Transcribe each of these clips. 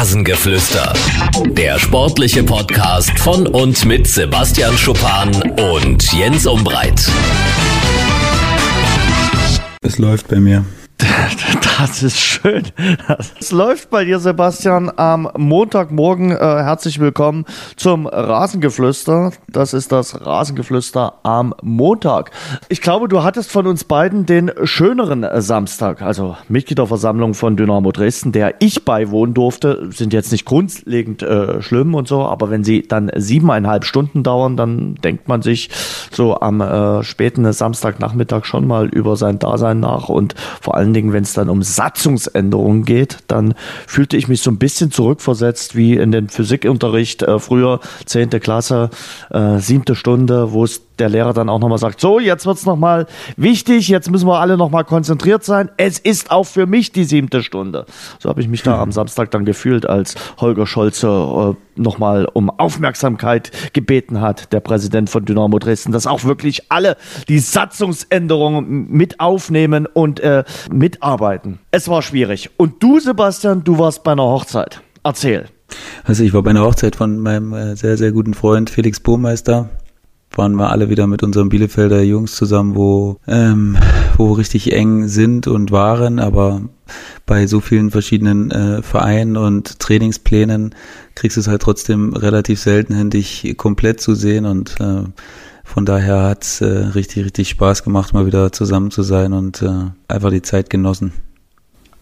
Rasengeflüster. Der sportliche Podcast von und mit Sebastian Schuppan und Jens Umbreit. Es läuft bei mir. Das ist schön. Es läuft bei dir, Sebastian, am Montagmorgen. Äh, herzlich willkommen zum Rasengeflüster. Das ist das Rasengeflüster am Montag. Ich glaube, du hattest von uns beiden den schöneren Samstag, also Mitgliederversammlung von Dynamo Dresden, der ich beiwohnen durfte. Sind jetzt nicht grundlegend äh, schlimm und so, aber wenn sie dann siebeneinhalb Stunden dauern, dann denkt man sich so am äh, späten Samstagnachmittag schon mal über sein Dasein nach und vor allen Dingen, wenn es dann um Satzungsänderungen geht, dann fühlte ich mich so ein bisschen zurückversetzt wie in den Physikunterricht äh, früher, zehnte Klasse, äh, siebte Stunde, wo es der Lehrer dann auch nochmal sagt, so, jetzt wird's nochmal wichtig, jetzt müssen wir alle nochmal konzentriert sein. Es ist auch für mich die siebte Stunde. So habe ich mich da am Samstag dann gefühlt, als Holger Scholze äh, nochmal um Aufmerksamkeit gebeten hat, der Präsident von Dynamo Dresden, dass auch wirklich alle die Satzungsänderungen mit aufnehmen und äh, mitarbeiten. Es war schwierig. Und du, Sebastian, du warst bei einer Hochzeit. Erzähl. Also ich war bei einer Hochzeit von meinem äh, sehr, sehr guten Freund Felix Bohmeister waren wir alle wieder mit unseren Bielefelder Jungs zusammen, wo, ähm, wo richtig eng sind und waren, aber bei so vielen verschiedenen äh, Vereinen und Trainingsplänen kriegst du es halt trotzdem relativ selten hin, dich komplett zu sehen und äh, von daher hat es äh, richtig, richtig Spaß gemacht, mal wieder zusammen zu sein und äh, einfach die Zeit genossen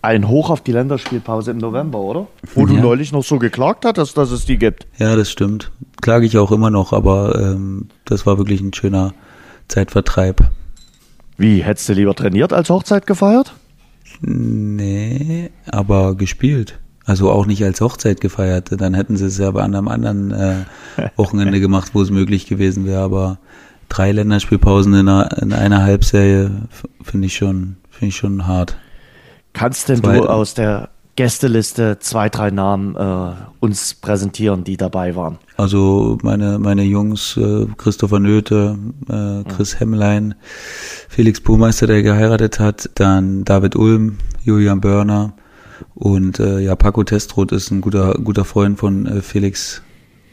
ein Hoch auf die Länderspielpause im November, oder? Wo ja. du neulich noch so geklagt hattest, dass es die gibt. Ja, das stimmt. Klage ich auch immer noch, aber ähm, das war wirklich ein schöner Zeitvertreib. Wie, hättest du lieber trainiert als Hochzeit gefeiert? Nee, aber gespielt. Also auch nicht als Hochzeit gefeiert. Dann hätten sie es ja bei einem anderen äh, Wochenende gemacht, wo es möglich gewesen wäre. Aber drei Länderspielpausen in einer, in einer Halbserie finde ich schon, finde ich schon hart. Kannst denn zwei, du aus der Gästeliste zwei, drei Namen äh, uns präsentieren, die dabei waren? Also meine, meine Jungs, äh, Christopher Nöte, äh, Chris mhm. Hemmlein, Felix Burmeister, der geheiratet hat, dann David Ulm, Julian Börner und äh, ja, Paco Testroth ist ein guter, guter Freund von äh, Felix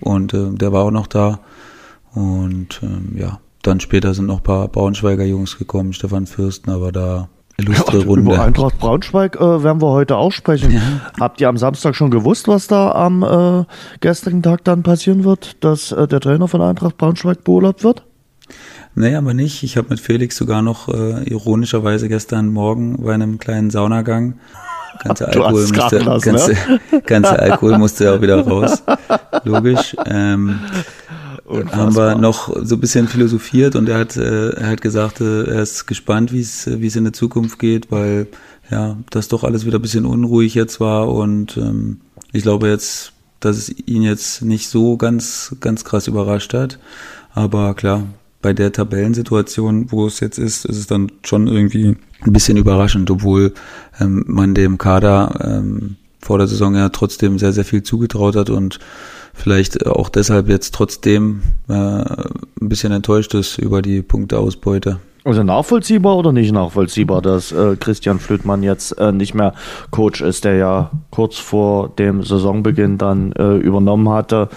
und äh, der war auch noch da. Und ähm, ja, dann später sind noch ein paar Braunschweiger Jungs gekommen, Stefan Fürsten, aber da illustre ja, Runde. Über Eintracht Braunschweig äh, werden wir heute auch sprechen. Ja. Habt ihr am Samstag schon gewusst, was da am äh, gestrigen Tag dann passieren wird, dass äh, der Trainer von Eintracht Braunschweig beurlaubt wird? Nee, aber nicht. Ich habe mit Felix sogar noch äh, ironischerweise gestern Morgen bei einem kleinen Saunagang ganze Alkohol musste, lassen, ganze, ne? ganze Alkohol musste auch wieder raus. Logisch. Ähm, Unfassbar. haben wir noch so ein bisschen philosophiert und er hat, äh, er hat gesagt, äh, er ist gespannt, wie es wie es in der Zukunft geht, weil ja, das doch alles wieder ein bisschen unruhig jetzt war und ähm, ich glaube jetzt, dass es ihn jetzt nicht so ganz, ganz krass überrascht hat. Aber klar, bei der Tabellensituation, wo es jetzt ist, ist es dann schon irgendwie ein bisschen überraschend, obwohl ähm, man dem Kader ähm, vor der Saison ja trotzdem sehr, sehr viel zugetraut hat und vielleicht auch deshalb jetzt trotzdem äh, ein bisschen enttäuscht ist über die Punkteausbeute. Also nachvollziehbar oder nicht nachvollziehbar, dass äh, Christian Flüttmann jetzt äh, nicht mehr Coach ist, der ja kurz vor dem Saisonbeginn dann äh, übernommen hatte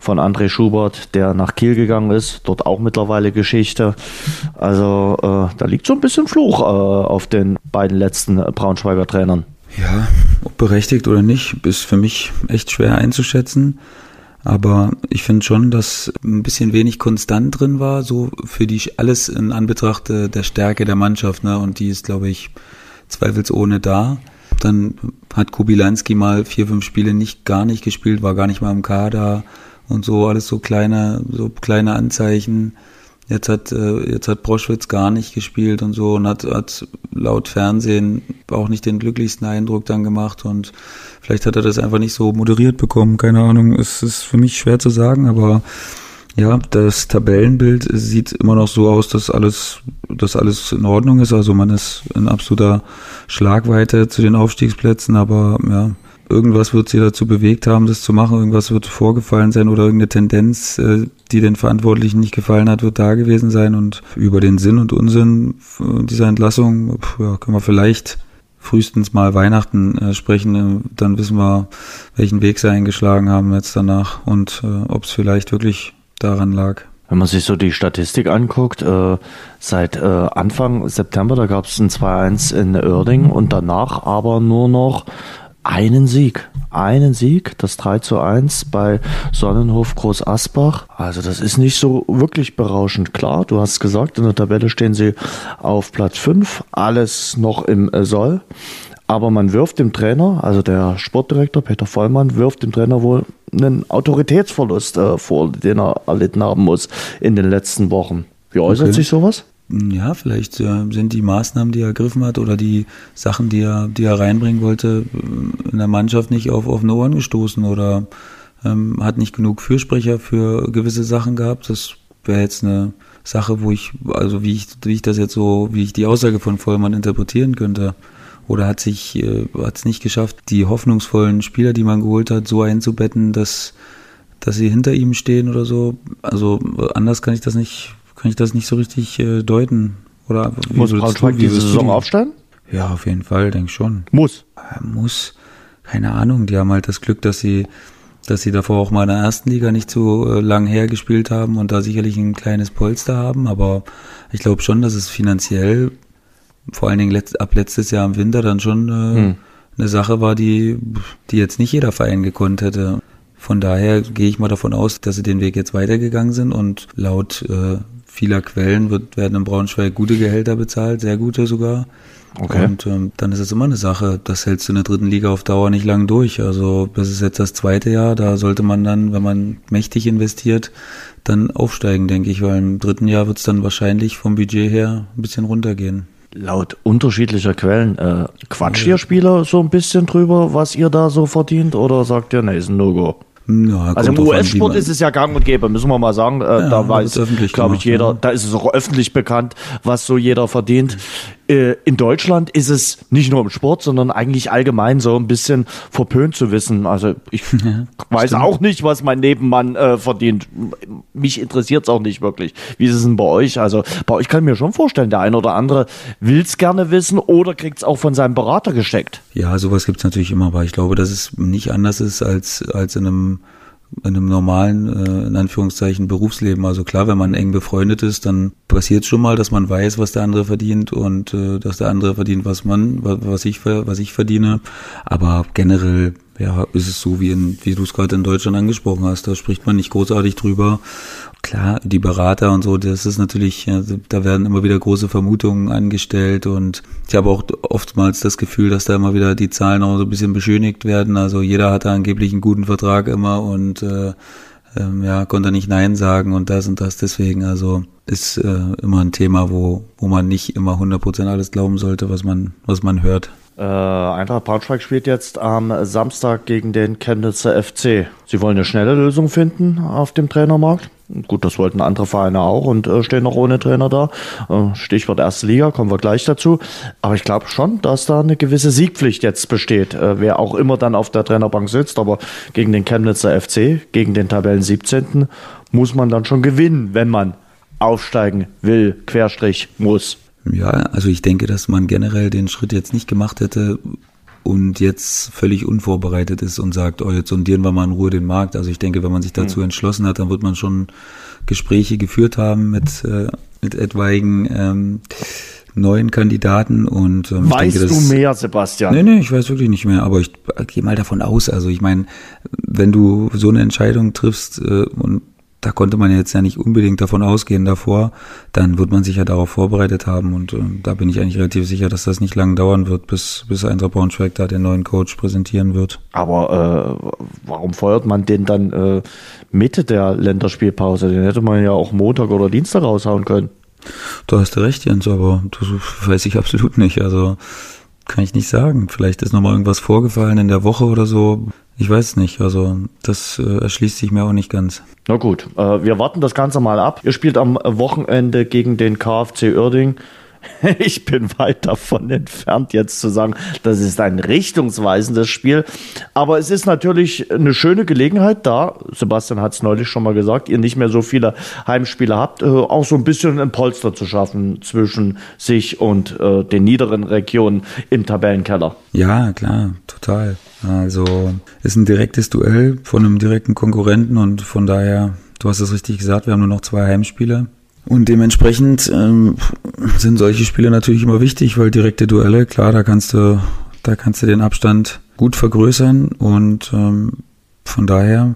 von André Schubert, der nach Kiel gegangen ist, dort auch mittlerweile Geschichte. Also äh, da liegt so ein bisschen Fluch äh, auf den beiden letzten Braunschweiger Trainern. Ja, ob berechtigt oder nicht, ist für mich echt schwer einzuschätzen. Aber ich finde schon, dass ein bisschen wenig konstant drin war, so für die alles in Anbetracht der Stärke der Mannschaft, ne? Und die ist, glaube ich, zweifelsohne da. Dann hat Kubilanski mal vier, fünf Spiele nicht gar nicht gespielt, war gar nicht mal im Kader und so, alles so kleine, so kleine Anzeichen. Jetzt hat, äh, jetzt hat Broschwitz gar nicht gespielt und so und hat, hat laut Fernsehen auch nicht den glücklichsten Eindruck dann gemacht und vielleicht hat er das einfach nicht so moderiert bekommen. Keine Ahnung, es ist für mich schwer zu sagen, aber ja, das Tabellenbild sieht immer noch so aus, dass alles, dass alles in Ordnung ist. Also man ist in absoluter Schlagweite zu den Aufstiegsplätzen, aber ja, irgendwas wird sie dazu bewegt haben, das zu machen, irgendwas wird vorgefallen sein oder irgendeine Tendenz, äh, die den Verantwortlichen nicht gefallen hat, wird da gewesen sein und über den Sinn und Unsinn dieser Entlassung ja, können wir vielleicht frühestens mal Weihnachten äh, sprechen, äh, dann wissen wir, welchen Weg sie eingeschlagen haben jetzt danach und äh, ob es vielleicht wirklich daran lag. Wenn man sich so die Statistik anguckt, äh, seit äh, Anfang September, da gab es ein 2-1 in Oerding und danach aber nur noch einen Sieg. Einen Sieg, das 3 zu 1 bei Sonnenhof Groß Asbach. Also das ist nicht so wirklich berauschend. Klar, du hast gesagt, in der Tabelle stehen sie auf Platz 5, alles noch im äh, Soll. Aber man wirft dem Trainer, also der Sportdirektor Peter Vollmann, wirft dem Trainer wohl einen Autoritätsverlust äh, vor, den er erlitten haben muss in den letzten Wochen. Wie äußert okay. sich sowas? Ja, vielleicht äh, sind die Maßnahmen, die er ergriffen hat oder die Sachen, die er, die er reinbringen wollte, äh, in der Mannschaft nicht auf offene Ohren gestoßen oder ähm, hat nicht genug Fürsprecher für gewisse Sachen gehabt. Das wäre jetzt eine Sache, wo ich, also wie ich, wie ich das jetzt so, wie ich die Aussage von Vollmann interpretieren könnte. Oder hat sich, äh, hat es nicht geschafft, die hoffnungsvollen Spieler, die man geholt hat, so einzubetten, dass, dass sie hinter ihm stehen oder so. Also anders kann ich das nicht kann ich das nicht so richtig äh, deuten. Oder muss Braunschweig diese Saison aufsteigen? Ja, auf jeden Fall, denke ich schon. Muss. Äh, muss. Keine Ahnung. Die haben halt das Glück, dass sie, dass sie davor auch mal in der ersten Liga nicht so äh, lang hergespielt haben und da sicherlich ein kleines Polster haben. Aber ich glaube schon, dass es finanziell, vor allen Dingen letzt, ab letztes Jahr im Winter dann schon äh, hm. eine Sache war, die, die jetzt nicht jeder Verein gekonnt hätte. Von daher gehe ich mal davon aus, dass sie den Weg jetzt weitergegangen sind und laut äh, vieler Quellen wird, werden in Braunschweig gute Gehälter bezahlt, sehr gute sogar. Okay. Und ähm, dann ist es immer eine Sache, das hältst du in der dritten Liga auf Dauer nicht lang durch. Also das ist jetzt das zweite Jahr, da sollte man dann, wenn man mächtig investiert, dann aufsteigen, denke ich, weil im dritten Jahr wird es dann wahrscheinlich vom Budget her ein bisschen runtergehen. Laut unterschiedlicher Quellen, äh, quatscht ihr Spieler so ein bisschen drüber, was ihr da so verdient, oder sagt ihr, ne, ist ein No-Go? Ja, also im US-Sport ist es ja gang und gäbe, müssen wir mal sagen. Äh, ja, da weiß, glaube ich, jeder, da ist es auch öffentlich bekannt, was so jeder verdient. Äh, in Deutschland ist es nicht nur im Sport, sondern eigentlich allgemein so ein bisschen verpönt zu wissen. Also ich ja, weiß stimmt. auch nicht, was mein Nebenmann äh, verdient. Mich interessiert es auch nicht wirklich. Wie ist es denn bei euch? Also bei euch kann ich mir schon vorstellen, der eine oder andere will es gerne wissen oder kriegt es auch von seinem Berater gesteckt. Ja, sowas gibt es natürlich immer, aber ich glaube, dass es nicht anders ist als, als in einem in einem normalen, äh, in Anführungszeichen, Berufsleben. Also klar, wenn man eng befreundet ist, dann passiert schon mal, dass man weiß, was der andere verdient und äh, dass der andere verdient, was man, was ich, was ich verdiene. Aber generell ja, ist es so, wie, in, wie du es gerade in Deutschland angesprochen hast. Da spricht man nicht großartig drüber. Klar, die Berater und so, das ist natürlich, da werden immer wieder große Vermutungen angestellt und ich habe auch oftmals das Gefühl, dass da immer wieder die Zahlen auch so ein bisschen beschönigt werden. Also jeder hat da angeblich einen guten Vertrag immer und äh, ähm, ja, konnte nicht Nein sagen und das und das. Deswegen, also ist äh, immer ein Thema, wo, wo man nicht immer 100% alles glauben sollte, was man, was man hört. Äh, Eintracht Braunschweig spielt jetzt am Samstag gegen den Chemnitzer FC. Sie wollen eine schnelle Lösung finden auf dem Trainermarkt. Gut, das wollten andere Vereine auch und äh, stehen noch ohne Trainer da. Äh, Stichwort erste Liga, kommen wir gleich dazu. Aber ich glaube schon, dass da eine gewisse Siegpflicht jetzt besteht. Äh, wer auch immer dann auf der Trainerbank sitzt, aber gegen den Chemnitzer FC, gegen den Tabellen 17. muss man dann schon gewinnen, wenn man aufsteigen will, Querstrich muss. Ja, also ich denke, dass man generell den Schritt jetzt nicht gemacht hätte und jetzt völlig unvorbereitet ist und sagt, oh, jetzt sondieren wir mal in Ruhe den Markt. Also ich denke, wenn man sich dazu hm. entschlossen hat, dann wird man schon Gespräche geführt haben mit, äh, mit etwaigen ähm, neuen Kandidaten und ähm, weißt denke, du mehr, Sebastian? Nee, nee, ich weiß wirklich nicht mehr, aber ich gehe mal davon aus. Also ich meine, wenn du so eine Entscheidung triffst äh, und da konnte man jetzt ja nicht unbedingt davon ausgehen davor, dann wird man sich ja darauf vorbereitet haben und äh, da bin ich eigentlich relativ sicher, dass das nicht lange dauern wird, bis, bis Eintracht Braunschweig da den neuen Coach präsentieren wird. Aber äh, warum feuert man den dann äh, Mitte der Länderspielpause? Den hätte man ja auch Montag oder Dienstag raushauen können. Du hast recht, Jens, aber das weiß ich absolut nicht. Also kann ich nicht sagen. Vielleicht ist nochmal irgendwas vorgefallen in der Woche oder so. Ich weiß nicht, also das äh, erschließt sich mir auch nicht ganz. Na gut, äh, wir warten das Ganze mal ab. Ihr spielt am Wochenende gegen den KfC Uerding ich bin weit davon entfernt, jetzt zu sagen, das ist ein richtungsweisendes Spiel. Aber es ist natürlich eine schöne Gelegenheit, da, Sebastian hat es neulich schon mal gesagt, ihr nicht mehr so viele Heimspiele habt, äh, auch so ein bisschen ein Polster zu schaffen zwischen sich und äh, den niederen Regionen im Tabellenkeller. Ja, klar, total. Also ist ein direktes Duell von einem direkten Konkurrenten und von daher, du hast es richtig gesagt, wir haben nur noch zwei Heimspiele. Und dementsprechend ähm, sind solche Spiele natürlich immer wichtig, weil direkte Duelle, klar, da kannst du, da kannst du den Abstand gut vergrößern und ähm, von daher,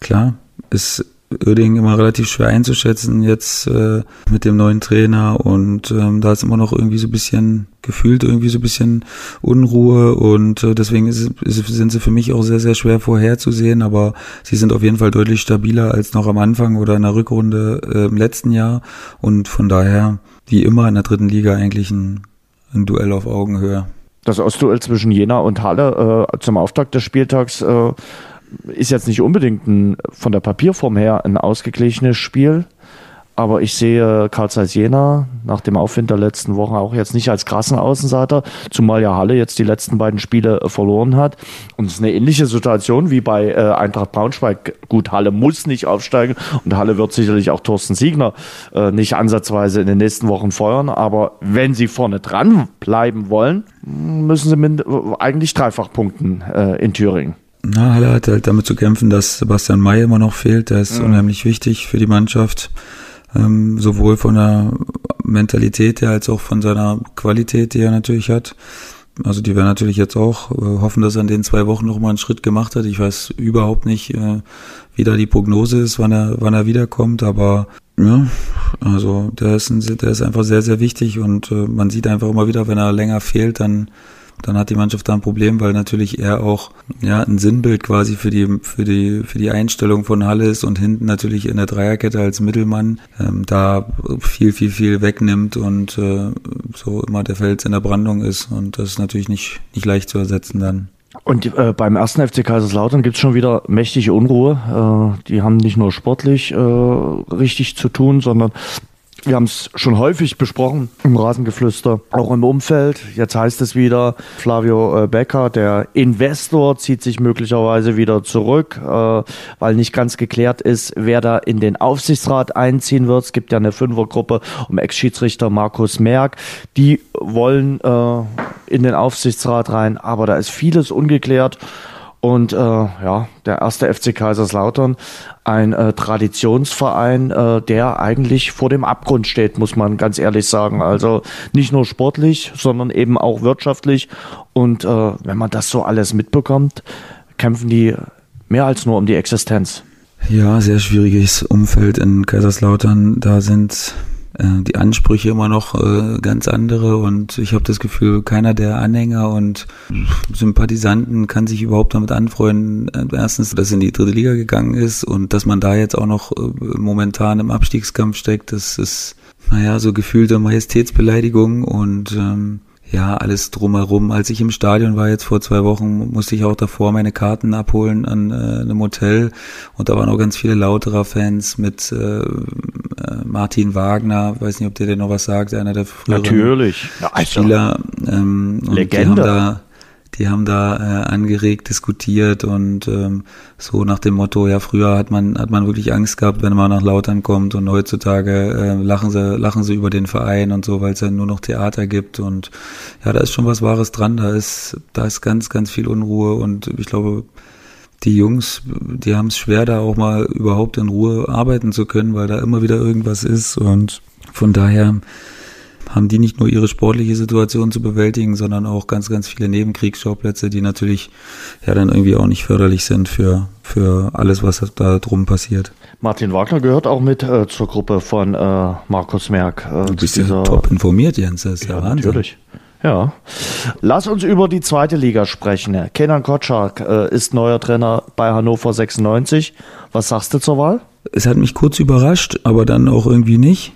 klar, ist Oerding immer relativ schwer einzuschätzen jetzt äh, mit dem neuen Trainer und ähm, da ist immer noch irgendwie so ein bisschen gefühlt irgendwie so ein bisschen Unruhe und äh, deswegen ist, ist, sind sie für mich auch sehr, sehr schwer vorherzusehen, aber sie sind auf jeden Fall deutlich stabiler als noch am Anfang oder in der Rückrunde äh, im letzten Jahr und von daher wie immer in der dritten Liga eigentlich ein, ein Duell auf Augenhöhe. Das Ostduell zwischen Jena und Halle äh, zum Auftakt des Spieltags äh, ist jetzt nicht unbedingt ein, von der Papierform her ein ausgeglichenes Spiel. Aber ich sehe Karl Zeiss Jena nach dem Aufwind der letzten Wochen auch jetzt nicht als krassen Außenseiter, zumal ja Halle jetzt die letzten beiden Spiele äh, verloren hat. Und es ist eine ähnliche Situation wie bei äh, Eintracht Braunschweig. Gut, Halle muss nicht aufsteigen und Halle wird sicherlich auch Thorsten Siegner äh, nicht ansatzweise in den nächsten Wochen feuern. Aber wenn sie vorne dran bleiben wollen, müssen sie eigentlich dreifach punkten äh, in Thüringen. Na, Halle hat halt damit zu kämpfen, dass Sebastian May immer noch fehlt. Der ist mhm. unheimlich wichtig für die Mannschaft. Ähm, sowohl von der Mentalität her als auch von seiner Qualität, die er natürlich hat. Also die werden natürlich jetzt auch äh, hoffen, dass er in den zwei Wochen noch mal einen Schritt gemacht hat. Ich weiß überhaupt nicht, äh, wie da die Prognose ist, wann er, wann er wiederkommt, aber ja, also der ist, ein, der ist einfach sehr, sehr wichtig und äh, man sieht einfach immer wieder, wenn er länger fehlt, dann dann hat die Mannschaft da ein Problem, weil natürlich er auch ja ein Sinnbild quasi für die für die für die Einstellung von Halle ist und hinten natürlich in der Dreierkette als Mittelmann ähm, da viel viel viel wegnimmt und äh, so immer der Fels in der Brandung ist und das ist natürlich nicht nicht leicht zu ersetzen dann. Und äh, beim ersten FC Kaiserslautern gibt's schon wieder mächtige Unruhe. Äh, die haben nicht nur sportlich äh, richtig zu tun, sondern wir haben es schon häufig besprochen im Rasengeflüster, auch im Umfeld. Jetzt heißt es wieder, Flavio äh, Becker, der Investor, zieht sich möglicherweise wieder zurück, äh, weil nicht ganz geklärt ist, wer da in den Aufsichtsrat einziehen wird. Es gibt ja eine Fünfergruppe um Ex-Schiedsrichter Markus Merck. Die wollen äh, in den Aufsichtsrat rein, aber da ist vieles ungeklärt. Und äh, ja, der erste FC Kaiserslautern, ein äh, Traditionsverein, äh, der eigentlich vor dem Abgrund steht, muss man ganz ehrlich sagen. Also nicht nur sportlich, sondern eben auch wirtschaftlich. Und äh, wenn man das so alles mitbekommt, kämpfen die mehr als nur um die Existenz. Ja, sehr schwieriges Umfeld in Kaiserslautern. Da sind äh, die Ansprüche immer noch äh, ganz andere und ich habe das Gefühl, keiner der Anhänger und Sympathisanten kann sich überhaupt damit anfreunden. Äh, erstens, dass in die dritte Liga gegangen ist und dass man da jetzt auch noch momentan im Abstiegskampf steckt, das ist, naja, so gefühlte Majestätsbeleidigung und ähm, ja, alles drumherum. Als ich im Stadion war jetzt vor zwei Wochen, musste ich auch davor meine Karten abholen an äh, einem Hotel und da waren auch ganz viele lauterer Fans mit äh, äh Martin Wagner, weiß nicht, ob der dir noch was sagt, einer der früheren Natürlich. Ja, Spieler. Ähm, Legende. Die haben da, äh, angeregt diskutiert und ähm, so nach dem Motto, ja, früher hat man, hat man wirklich Angst gehabt, wenn man nach Lautern kommt und heutzutage äh, lachen sie, lachen sie über den Verein und so, weil es ja nur noch Theater gibt und ja, da ist schon was Wahres dran, da ist, da ist ganz, ganz viel Unruhe und ich glaube, die Jungs, die haben es schwer, da auch mal überhaupt in Ruhe arbeiten zu können, weil da immer wieder irgendwas ist und von daher haben die nicht nur ihre sportliche Situation zu bewältigen, sondern auch ganz, ganz viele Nebenkriegsschauplätze, die natürlich ja dann irgendwie auch nicht förderlich sind für, für alles, was da drum passiert. Martin Wagner gehört auch mit äh, zur Gruppe von äh, Markus Merck. Äh, du bist ja top informiert, Jens, das ist ja, ja Wahnsinn. Natürlich. Ja. Lass uns über die zweite Liga sprechen. Kenan Kotschak äh, ist neuer Trainer bei Hannover 96. Was sagst du zur Wahl? Es hat mich kurz überrascht, aber dann auch irgendwie nicht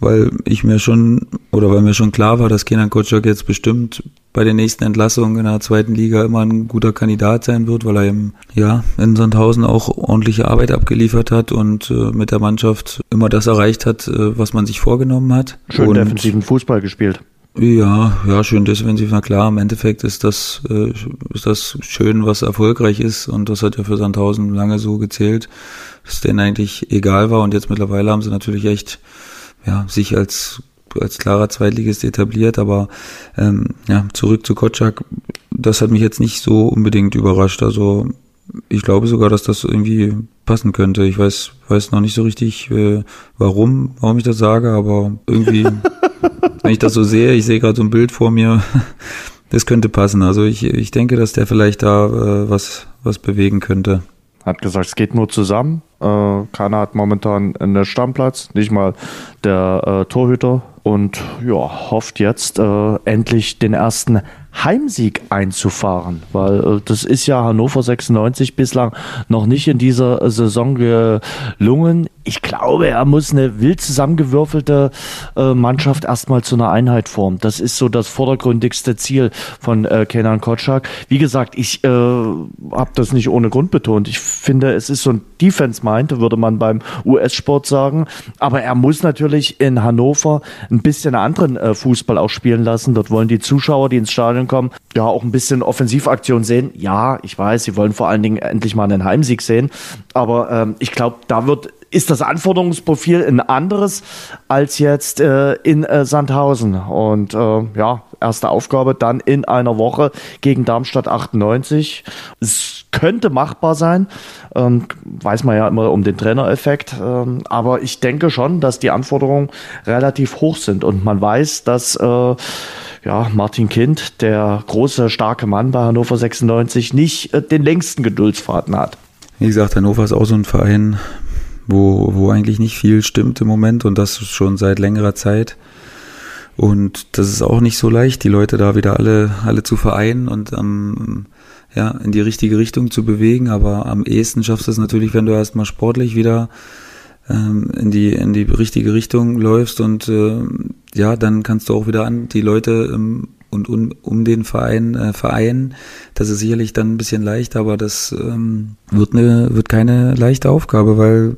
weil ich mir schon, oder weil mir schon klar war, dass Kenan Kotschak jetzt bestimmt bei den nächsten Entlassungen in der zweiten Liga immer ein guter Kandidat sein wird, weil er eben, ja, in Sandhausen auch ordentliche Arbeit abgeliefert hat und äh, mit der Mannschaft immer das erreicht hat, äh, was man sich vorgenommen hat. Schön und, defensiven Fußball gespielt. Ja, ja, schön defensiv. Na klar, im Endeffekt ist das, äh, ist das schön, was erfolgreich ist. Und das hat ja für Sandhausen lange so gezählt, dass denen eigentlich egal war. Und jetzt mittlerweile haben sie natürlich echt, ja, sich als, als klarer Zweitligist etabliert. Aber, ähm, ja, zurück zu Kotschak. Das hat mich jetzt nicht so unbedingt überrascht. Also, ich glaube sogar, dass das irgendwie passen könnte. Ich weiß, weiß noch nicht so richtig, äh, warum, warum ich das sage, aber irgendwie Wenn ich das so sehe, ich sehe gerade so ein Bild vor mir, das könnte passen. Also ich, ich denke, dass der vielleicht da äh, was, was bewegen könnte. Hat gesagt, es geht nur zusammen. Äh, keiner hat momentan einen Stammplatz, nicht mal der äh, Torhüter. Und ja, hofft jetzt äh, endlich den ersten Heimsieg einzufahren, weil äh, das ist ja Hannover 96 bislang noch nicht in dieser Saison gelungen. Ich glaube, er muss eine wild zusammengewürfelte äh, Mannschaft erstmal zu einer Einheit formen. Das ist so das vordergründigste Ziel von äh, Kenan Kotschak. Wie gesagt, ich äh, habe das nicht ohne Grund betont. Ich finde, es ist so ein Defense-Mind, würde man beim US-Sport sagen. Aber er muss natürlich in Hannover ein bisschen anderen äh, Fußball auch spielen lassen. Dort wollen die Zuschauer, die ins Stadion kommen, ja auch ein bisschen Offensivaktion sehen. Ja, ich weiß, sie wollen vor allen Dingen endlich mal einen Heimsieg sehen. Aber ähm, ich glaube, da wird ist das Anforderungsprofil ein anderes als jetzt äh, in äh, Sandhausen. Und äh, ja, erste Aufgabe dann in einer Woche gegen Darmstadt 98. Es könnte machbar sein. Ähm, weiß man ja immer um den Trainereffekt. Ähm, aber ich denke schon, dass die Anforderungen relativ hoch sind. Und man weiß, dass äh, ja, Martin Kind, der große, starke Mann bei Hannover 96, nicht äh, den längsten Geduldsfaden hat. Wie gesagt, Hannover ist auch so ein Verein, wo, wo eigentlich nicht viel stimmt im Moment und das schon seit längerer Zeit. Und das ist auch nicht so leicht, die Leute da wieder alle, alle zu vereinen und ähm, ja, in die richtige Richtung zu bewegen. Aber am ehesten schaffst du es natürlich, wenn du erstmal sportlich wieder ähm, in die in die richtige Richtung läufst und äh, ja, dann kannst du auch wieder an die Leute ähm, und um, um den Verein äh, vereinen. Das ist sicherlich dann ein bisschen leicht, aber das ähm, wird eine wird keine leichte Aufgabe, weil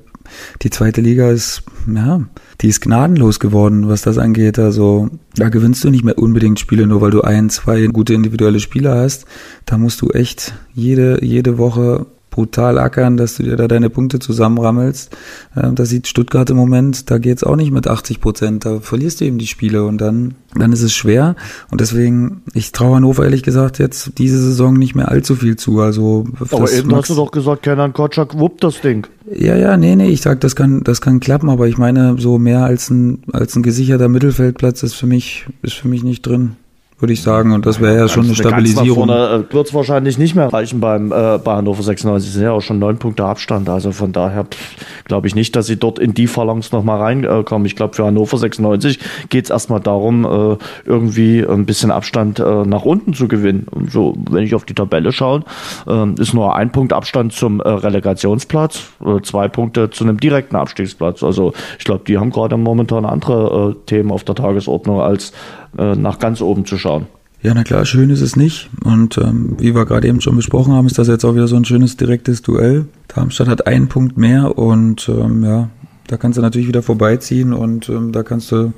die zweite Liga ist, ja, die ist gnadenlos geworden, was das angeht. Also da gewinnst du nicht mehr unbedingt Spiele, nur weil du ein, zwei gute individuelle Spieler hast. Da musst du echt jede, jede Woche brutal ackern, dass du dir da deine Punkte zusammenrammelst. Ähm, da sieht Stuttgart im Moment, da geht's auch nicht mit 80 Prozent. Da verlierst du eben die Spiele und dann, dann ist es schwer. Und deswegen, ich traue Hannover ehrlich gesagt jetzt diese Saison nicht mehr allzu viel zu. Also, aber eben hast du doch gesagt, Kenan Kotschak wuppt das Ding. Ja, ja, nee, nee, ich sag, das kann, das kann klappen, aber ich meine, so mehr als ein, als ein gesicherter Mittelfeldplatz ist für mich, ist für mich nicht drin würde ich sagen. Und das wäre ja schon eine Stabilisierung. Vorne äh, wird es wahrscheinlich nicht mehr reichen beim, äh, bei Hannover 96. Es sind ja auch schon neun Punkte Abstand. Also von daher glaube ich nicht, dass sie dort in die Phalanx nochmal reinkommen. ich glaube, für Hannover 96 geht es erstmal darum, äh, irgendwie ein bisschen Abstand äh, nach unten zu gewinnen. Und so, wenn ich auf die Tabelle schaue, äh, ist nur ein Punkt Abstand zum äh, Relegationsplatz, äh, zwei Punkte zu einem direkten Abstiegsplatz. Also ich glaube, die haben gerade momentan andere äh, Themen auf der Tagesordnung als äh, nach ganz oben zu schauen. Ja, na klar, schön ist es nicht. Und ähm, wie wir gerade eben schon besprochen haben, ist das jetzt auch wieder so ein schönes direktes Duell. Darmstadt hat einen Punkt mehr und ähm, ja, da kannst du natürlich wieder vorbeiziehen und ähm, da kannst du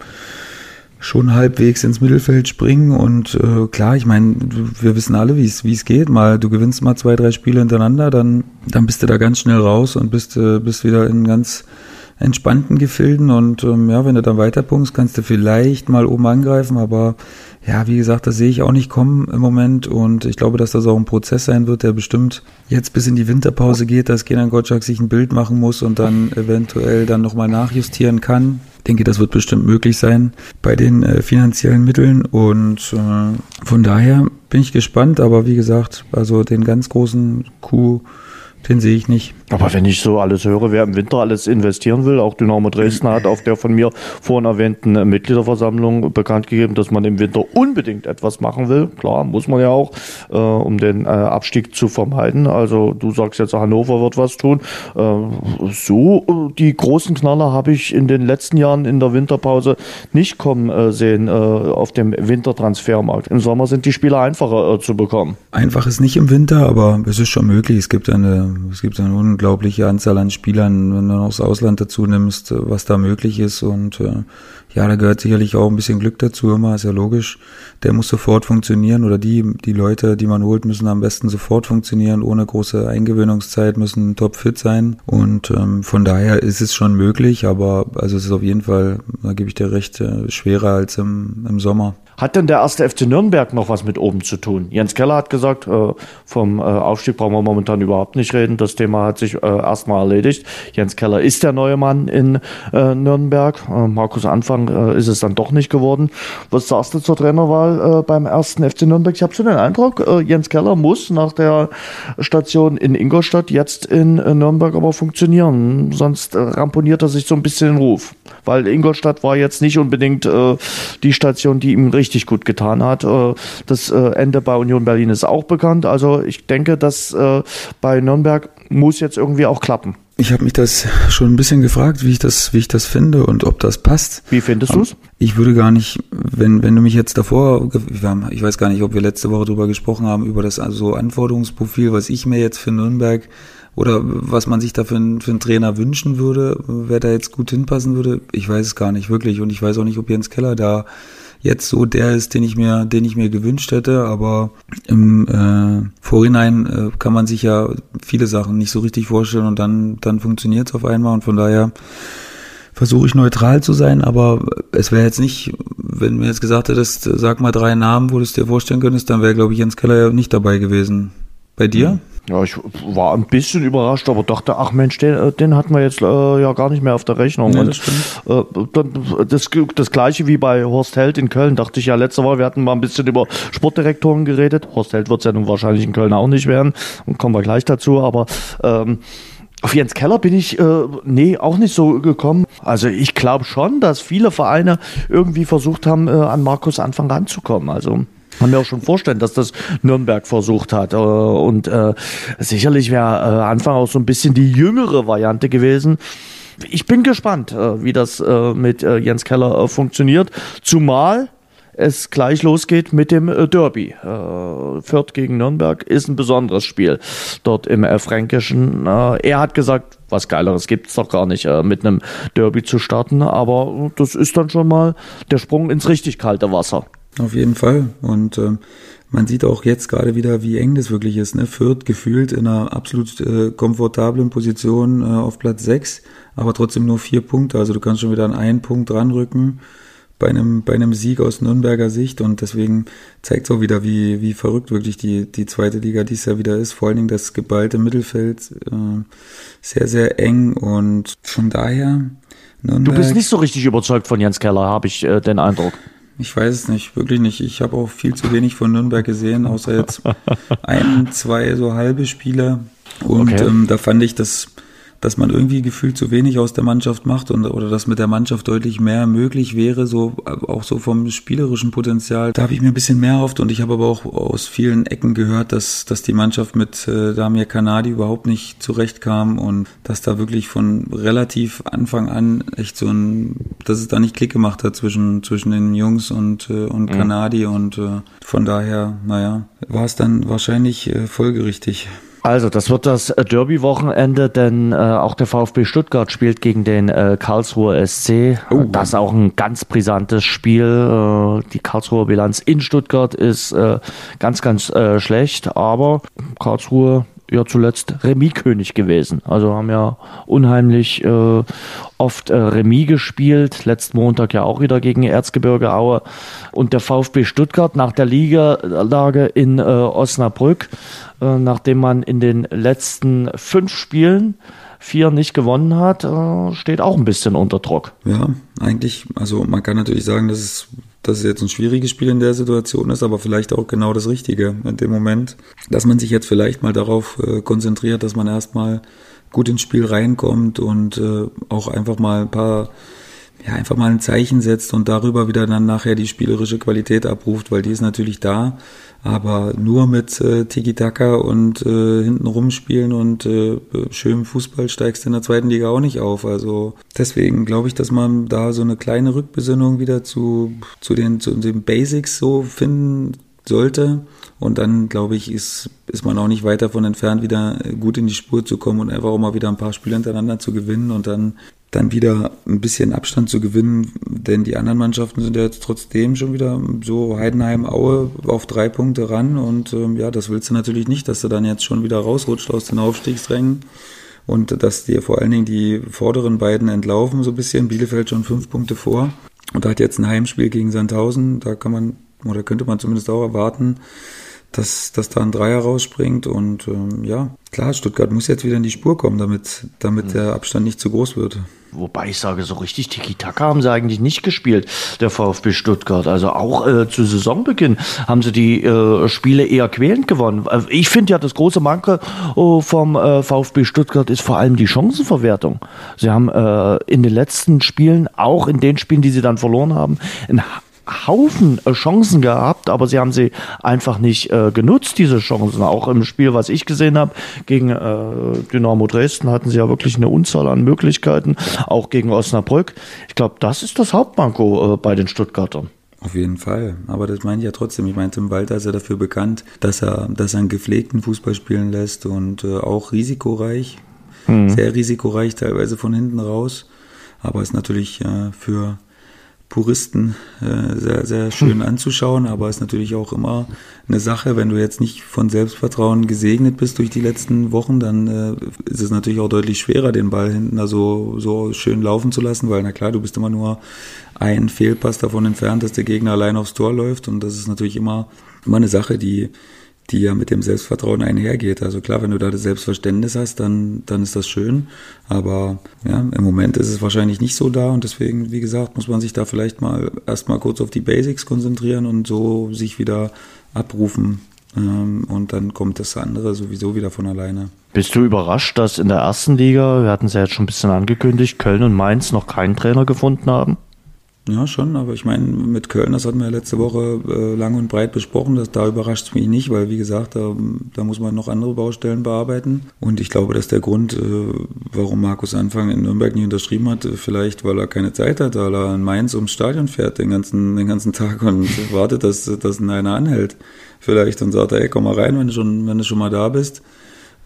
schon halbwegs ins Mittelfeld springen und äh, klar, ich meine, wir wissen alle, wie es geht. Mal du gewinnst mal zwei, drei Spiele hintereinander, dann dann bist du da ganz schnell raus und bist äh, bist wieder in ganz entspannten Gefilden und ähm, ja, wenn du dann weiterpunktst, kannst du vielleicht mal oben angreifen, aber ja, wie gesagt, das sehe ich auch nicht kommen im Moment und ich glaube, dass das auch ein Prozess sein wird, der bestimmt jetzt bis in die Winterpause geht, dass Kenan Gottschalk sich ein Bild machen muss und dann eventuell dann nochmal nachjustieren kann. Ich denke, das wird bestimmt möglich sein bei den äh, finanziellen Mitteln und äh, von daher bin ich gespannt, aber wie gesagt, also den ganz großen Coup Den sehe ich nicht. Aber wenn ich so alles höre, wer im Winter alles investieren will, auch Dynamo Dresden hat auf der von mir vorhin erwähnten Mitgliederversammlung bekannt gegeben, dass man im Winter unbedingt etwas machen will. Klar, muss man ja auch, äh, um den äh, Abstieg zu vermeiden. Also du sagst jetzt, Hannover wird was tun. Äh, so äh, die großen Knaller habe ich in den letzten Jahren in der Winterpause nicht kommen äh, sehen äh, auf dem Wintertransfermarkt. Im Sommer sind die Spieler einfacher zu bekommen. Einfach ist nicht im Winter, aber es ist schon möglich. Es gibt eine, es gibt eine unglaubliche Anzahl an Spielern, wenn du noch das Ausland dazu nimmst, was da möglich ist. Und äh, ja, da gehört sicherlich auch ein bisschen Glück dazu, immer, ist ja logisch. Der muss sofort funktionieren oder die, die Leute, die man holt, müssen am besten sofort funktionieren, ohne große Eingewöhnungszeit, müssen topfit sein. Und ähm, von daher ist es schon möglich, aber also es ist auf jeden Fall, da gebe ich dir recht, äh, schwerer als im, im Sommer. Hat denn der erste FC Nürnberg noch was mit oben zu tun? Jens Keller hat gesagt, äh, vom äh, Aufstieg brauchen wir momentan überhaupt nicht reden. Das Thema hat sich äh, erstmal erledigt. Jens Keller ist der neue Mann in Nürnberg. Markus Anfang äh, ist es dann doch nicht geworden. Was sagst du zur Trainerwahl äh, beim ersten FC Nürnberg? Ich habe so den Eindruck, äh, Jens Keller muss nach der Station in Ingolstadt jetzt in äh, Nürnberg aber funktionieren. Sonst äh, ramponiert er sich so ein bisschen den Ruf. Weil Ingolstadt war jetzt nicht unbedingt äh, die Station, die ihm richtig gut getan hat. Das Ende bei Union Berlin ist auch bekannt. Also ich denke, dass bei Nürnberg muss jetzt irgendwie auch klappen. Ich habe mich das schon ein bisschen gefragt, wie ich das, wie ich das finde und ob das passt. Wie findest du es? Ich würde gar nicht, wenn, wenn du mich jetzt davor, ich weiß gar nicht, ob wir letzte Woche darüber gesprochen haben, über das also Anforderungsprofil, was ich mir jetzt für Nürnberg oder was man sich da für, einen, für einen Trainer wünschen würde, wer da jetzt gut hinpassen würde. Ich weiß es gar nicht wirklich und ich weiß auch nicht, ob Jens Keller da jetzt so der ist, den ich mir, den ich mir gewünscht hätte, aber im äh, Vorhinein äh, kann man sich ja viele Sachen nicht so richtig vorstellen und dann, dann funktioniert es auf einmal und von daher versuche ich neutral zu sein, aber es wäre jetzt nicht, wenn mir jetzt gesagt hättest, sag mal drei Namen, wo du es dir vorstellen könntest, dann wäre, glaube ich, Jens Keller ja nicht dabei gewesen. Bei dir? Mhm. Ja, ich war ein bisschen überrascht, aber dachte, ach Mensch, den, äh, den hatten wir jetzt äh, ja gar nicht mehr auf der Rechnung. Ja, das, äh, das, das, gleiche wie bei Horst Held in Köln, dachte ich ja letzte Woche, wir hatten mal ein bisschen über Sportdirektoren geredet. Horst Held wird es ja nun wahrscheinlich in Köln auch nicht werden. Und kommen wir gleich dazu, aber ähm, auf Jens Keller bin ich, äh, nee, auch nicht so gekommen. Also ich glaube schon, dass viele Vereine irgendwie versucht haben, äh, an Markus Anfang ranzukommen. Also kann mir auch schon vorstellen, dass das Nürnberg versucht hat. Äh, und äh, sicherlich wäre äh, Anfang auch so ein bisschen die jüngere Variante gewesen. Ich bin gespannt, äh, wie das äh, mit äh, Jens Keller äh, funktioniert. Zumal es gleich losgeht mit dem äh, Derby. Äh, Fürth gegen Nürnberg ist ein besonderes Spiel dort im äh, Fränkischen. Äh, er hat gesagt, was Geileres gibt es doch gar nicht, äh, mit einem Derby zu starten. Aber das ist dann schon mal der Sprung ins richtig kalte Wasser. Auf jeden Fall. Und ähm, man sieht auch jetzt gerade wieder, wie eng das wirklich ist. Ne? Fürth gefühlt in einer absolut äh, komfortablen Position äh, auf Platz 6, aber trotzdem nur vier Punkte. Also du kannst schon wieder an einen Punkt ranrücken bei einem, bei einem Sieg aus Nürnberger Sicht. Und deswegen zeigt es auch wieder, wie, wie verrückt wirklich die, die zweite Liga dies Jahr wieder ist. Vor allen Dingen das geballte Mittelfeld äh, sehr, sehr eng. Und von daher. Nürnberg, du bist nicht so richtig überzeugt von Jens Keller, habe ich äh, den Eindruck. Ich weiß es nicht, wirklich nicht. Ich habe auch viel zu wenig von Nürnberg gesehen, außer jetzt ein, zwei so halbe Spiele. Und okay. ähm, da fand ich, dass dass man irgendwie gefühlt zu wenig aus der Mannschaft macht und oder dass mit der Mannschaft deutlich mehr möglich wäre, so auch so vom spielerischen Potenzial. Da habe ich mir ein bisschen mehr erhofft und ich habe aber auch aus vielen Ecken gehört, dass, dass die Mannschaft mit äh, Damir Kanadi überhaupt nicht zurechtkam und dass da wirklich von relativ Anfang an echt so ein, dass es da nicht Klick gemacht hat zwischen, zwischen den Jungs und, äh, und mhm. Kanadi und äh, von daher, naja, war es dann wahrscheinlich äh, folgerichtig. Also, das wird das äh, Derby-Wochenende, denn äh, auch der VfB Stuttgart spielt gegen den äh, Karlsruher SC. Oh. Das ist auch ein ganz brisantes Spiel. Äh, die Karlsruher Bilanz in Stuttgart ist äh, ganz, ganz äh, schlecht, aber Karlsruhe ja zuletzt Remis-König gewesen. Also haben ja unheimlich äh, oft äh, Remis gespielt. Letzten Montag ja auch wieder gegen Erzgebirge Aue. Und der VfB Stuttgart nach der Ligalage in äh, Osnabrück, äh, nachdem man in den letzten fünf Spielen vier nicht gewonnen hat, äh, steht auch ein bisschen unter Druck. Ja, eigentlich, also man kann natürlich sagen, dass es dass es jetzt ein schwieriges Spiel in der Situation ist, aber vielleicht auch genau das Richtige in dem Moment, dass man sich jetzt vielleicht mal darauf äh, konzentriert, dass man erstmal gut ins Spiel reinkommt und äh, auch einfach mal ein paar ja, einfach mal ein Zeichen setzt und darüber wieder dann nachher die spielerische Qualität abruft, weil die ist natürlich da, aber nur mit äh, Tiki-Taka und äh, hinten rumspielen und äh, schönem Fußball steigst du in der zweiten Liga auch nicht auf. Also deswegen glaube ich, dass man da so eine kleine Rückbesinnung wieder zu, zu, den, zu den Basics so finden sollte. Und dann, glaube ich, ist, ist man auch nicht weit davon entfernt, wieder gut in die Spur zu kommen und einfach auch mal wieder ein paar Spiele hintereinander zu gewinnen und dann dann wieder ein bisschen Abstand zu gewinnen, denn die anderen Mannschaften sind ja jetzt trotzdem schon wieder so Heidenheim, Aue auf drei Punkte ran und ähm, ja, das willst du natürlich nicht, dass du dann jetzt schon wieder rausrutscht aus den Aufstiegsrängen und dass dir vor allen Dingen die vorderen beiden entlaufen so ein bisschen, Bielefeld schon fünf Punkte vor und da hat jetzt ein Heimspiel gegen Sandhausen, da kann man oder könnte man zumindest auch erwarten, dass, dass da ein Dreier rausspringt. Und ähm, ja, klar, Stuttgart muss jetzt wieder in die Spur kommen, damit, damit der Abstand nicht zu groß wird. Wobei ich sage, so richtig Tiki-Taka haben sie eigentlich nicht gespielt, der VfB Stuttgart. Also auch äh, zu Saisonbeginn haben sie die äh, Spiele eher quälend gewonnen. Also ich finde ja, das große Manke oh, vom äh, VfB Stuttgart ist vor allem die Chancenverwertung. Sie haben äh, in den letzten Spielen, auch in den Spielen, die sie dann verloren haben, ein Haufen äh, Chancen gehabt, aber sie haben sie einfach nicht äh, genutzt, diese Chancen. Auch im Spiel, was ich gesehen habe, gegen äh, Dynamo Dresden hatten sie ja wirklich eine Unzahl an Möglichkeiten, auch gegen Osnabrück. Ich glaube, das ist das Hauptbanko äh, bei den Stuttgartern. Auf jeden Fall. Aber das meine ich ja trotzdem. Ich meine, Tim Walter ist ja dafür bekannt, dass er, dass er einen gepflegten Fußball spielen lässt und äh, auch risikoreich. Mhm. Sehr risikoreich, teilweise von hinten raus. Aber ist natürlich äh, für Puristen äh, sehr, sehr schön hm. anzuschauen, aber ist natürlich auch immer eine Sache, wenn du jetzt nicht von Selbstvertrauen gesegnet bist durch die letzten Wochen, dann äh, ist es natürlich auch deutlich schwerer, den Ball hinten da so, so schön laufen zu lassen, weil na klar, du bist immer nur ein Fehlpass davon entfernt, dass der Gegner allein aufs Tor läuft und das ist natürlich immer, immer eine Sache, die die ja mit dem Selbstvertrauen einhergeht. Also klar, wenn du da das Selbstverständnis hast, dann, dann ist das schön. Aber ja, im Moment ist es wahrscheinlich nicht so da und deswegen, wie gesagt, muss man sich da vielleicht mal erstmal kurz auf die Basics konzentrieren und so sich wieder abrufen. Ähm, und dann kommt das andere sowieso wieder von alleine. Bist du überrascht, dass in der ersten Liga, wir hatten es ja jetzt schon ein bisschen angekündigt, Köln und Mainz noch keinen Trainer gefunden haben? Ja, schon, aber ich meine, mit Köln, das hatten wir ja letzte Woche äh, lang und breit besprochen, dass, da überrascht es mich nicht, weil wie gesagt, da, da muss man noch andere Baustellen bearbeiten. Und ich glaube, dass der Grund, äh, warum Markus Anfang in Nürnberg nicht unterschrieben hat, vielleicht weil er keine Zeit hat, weil er in Mainz ums Stadion fährt den ganzen, den ganzen Tag und wartet, dass, dass ihn einer anhält. Vielleicht und sagt, ey, komm mal rein, wenn du schon, wenn du schon mal da bist.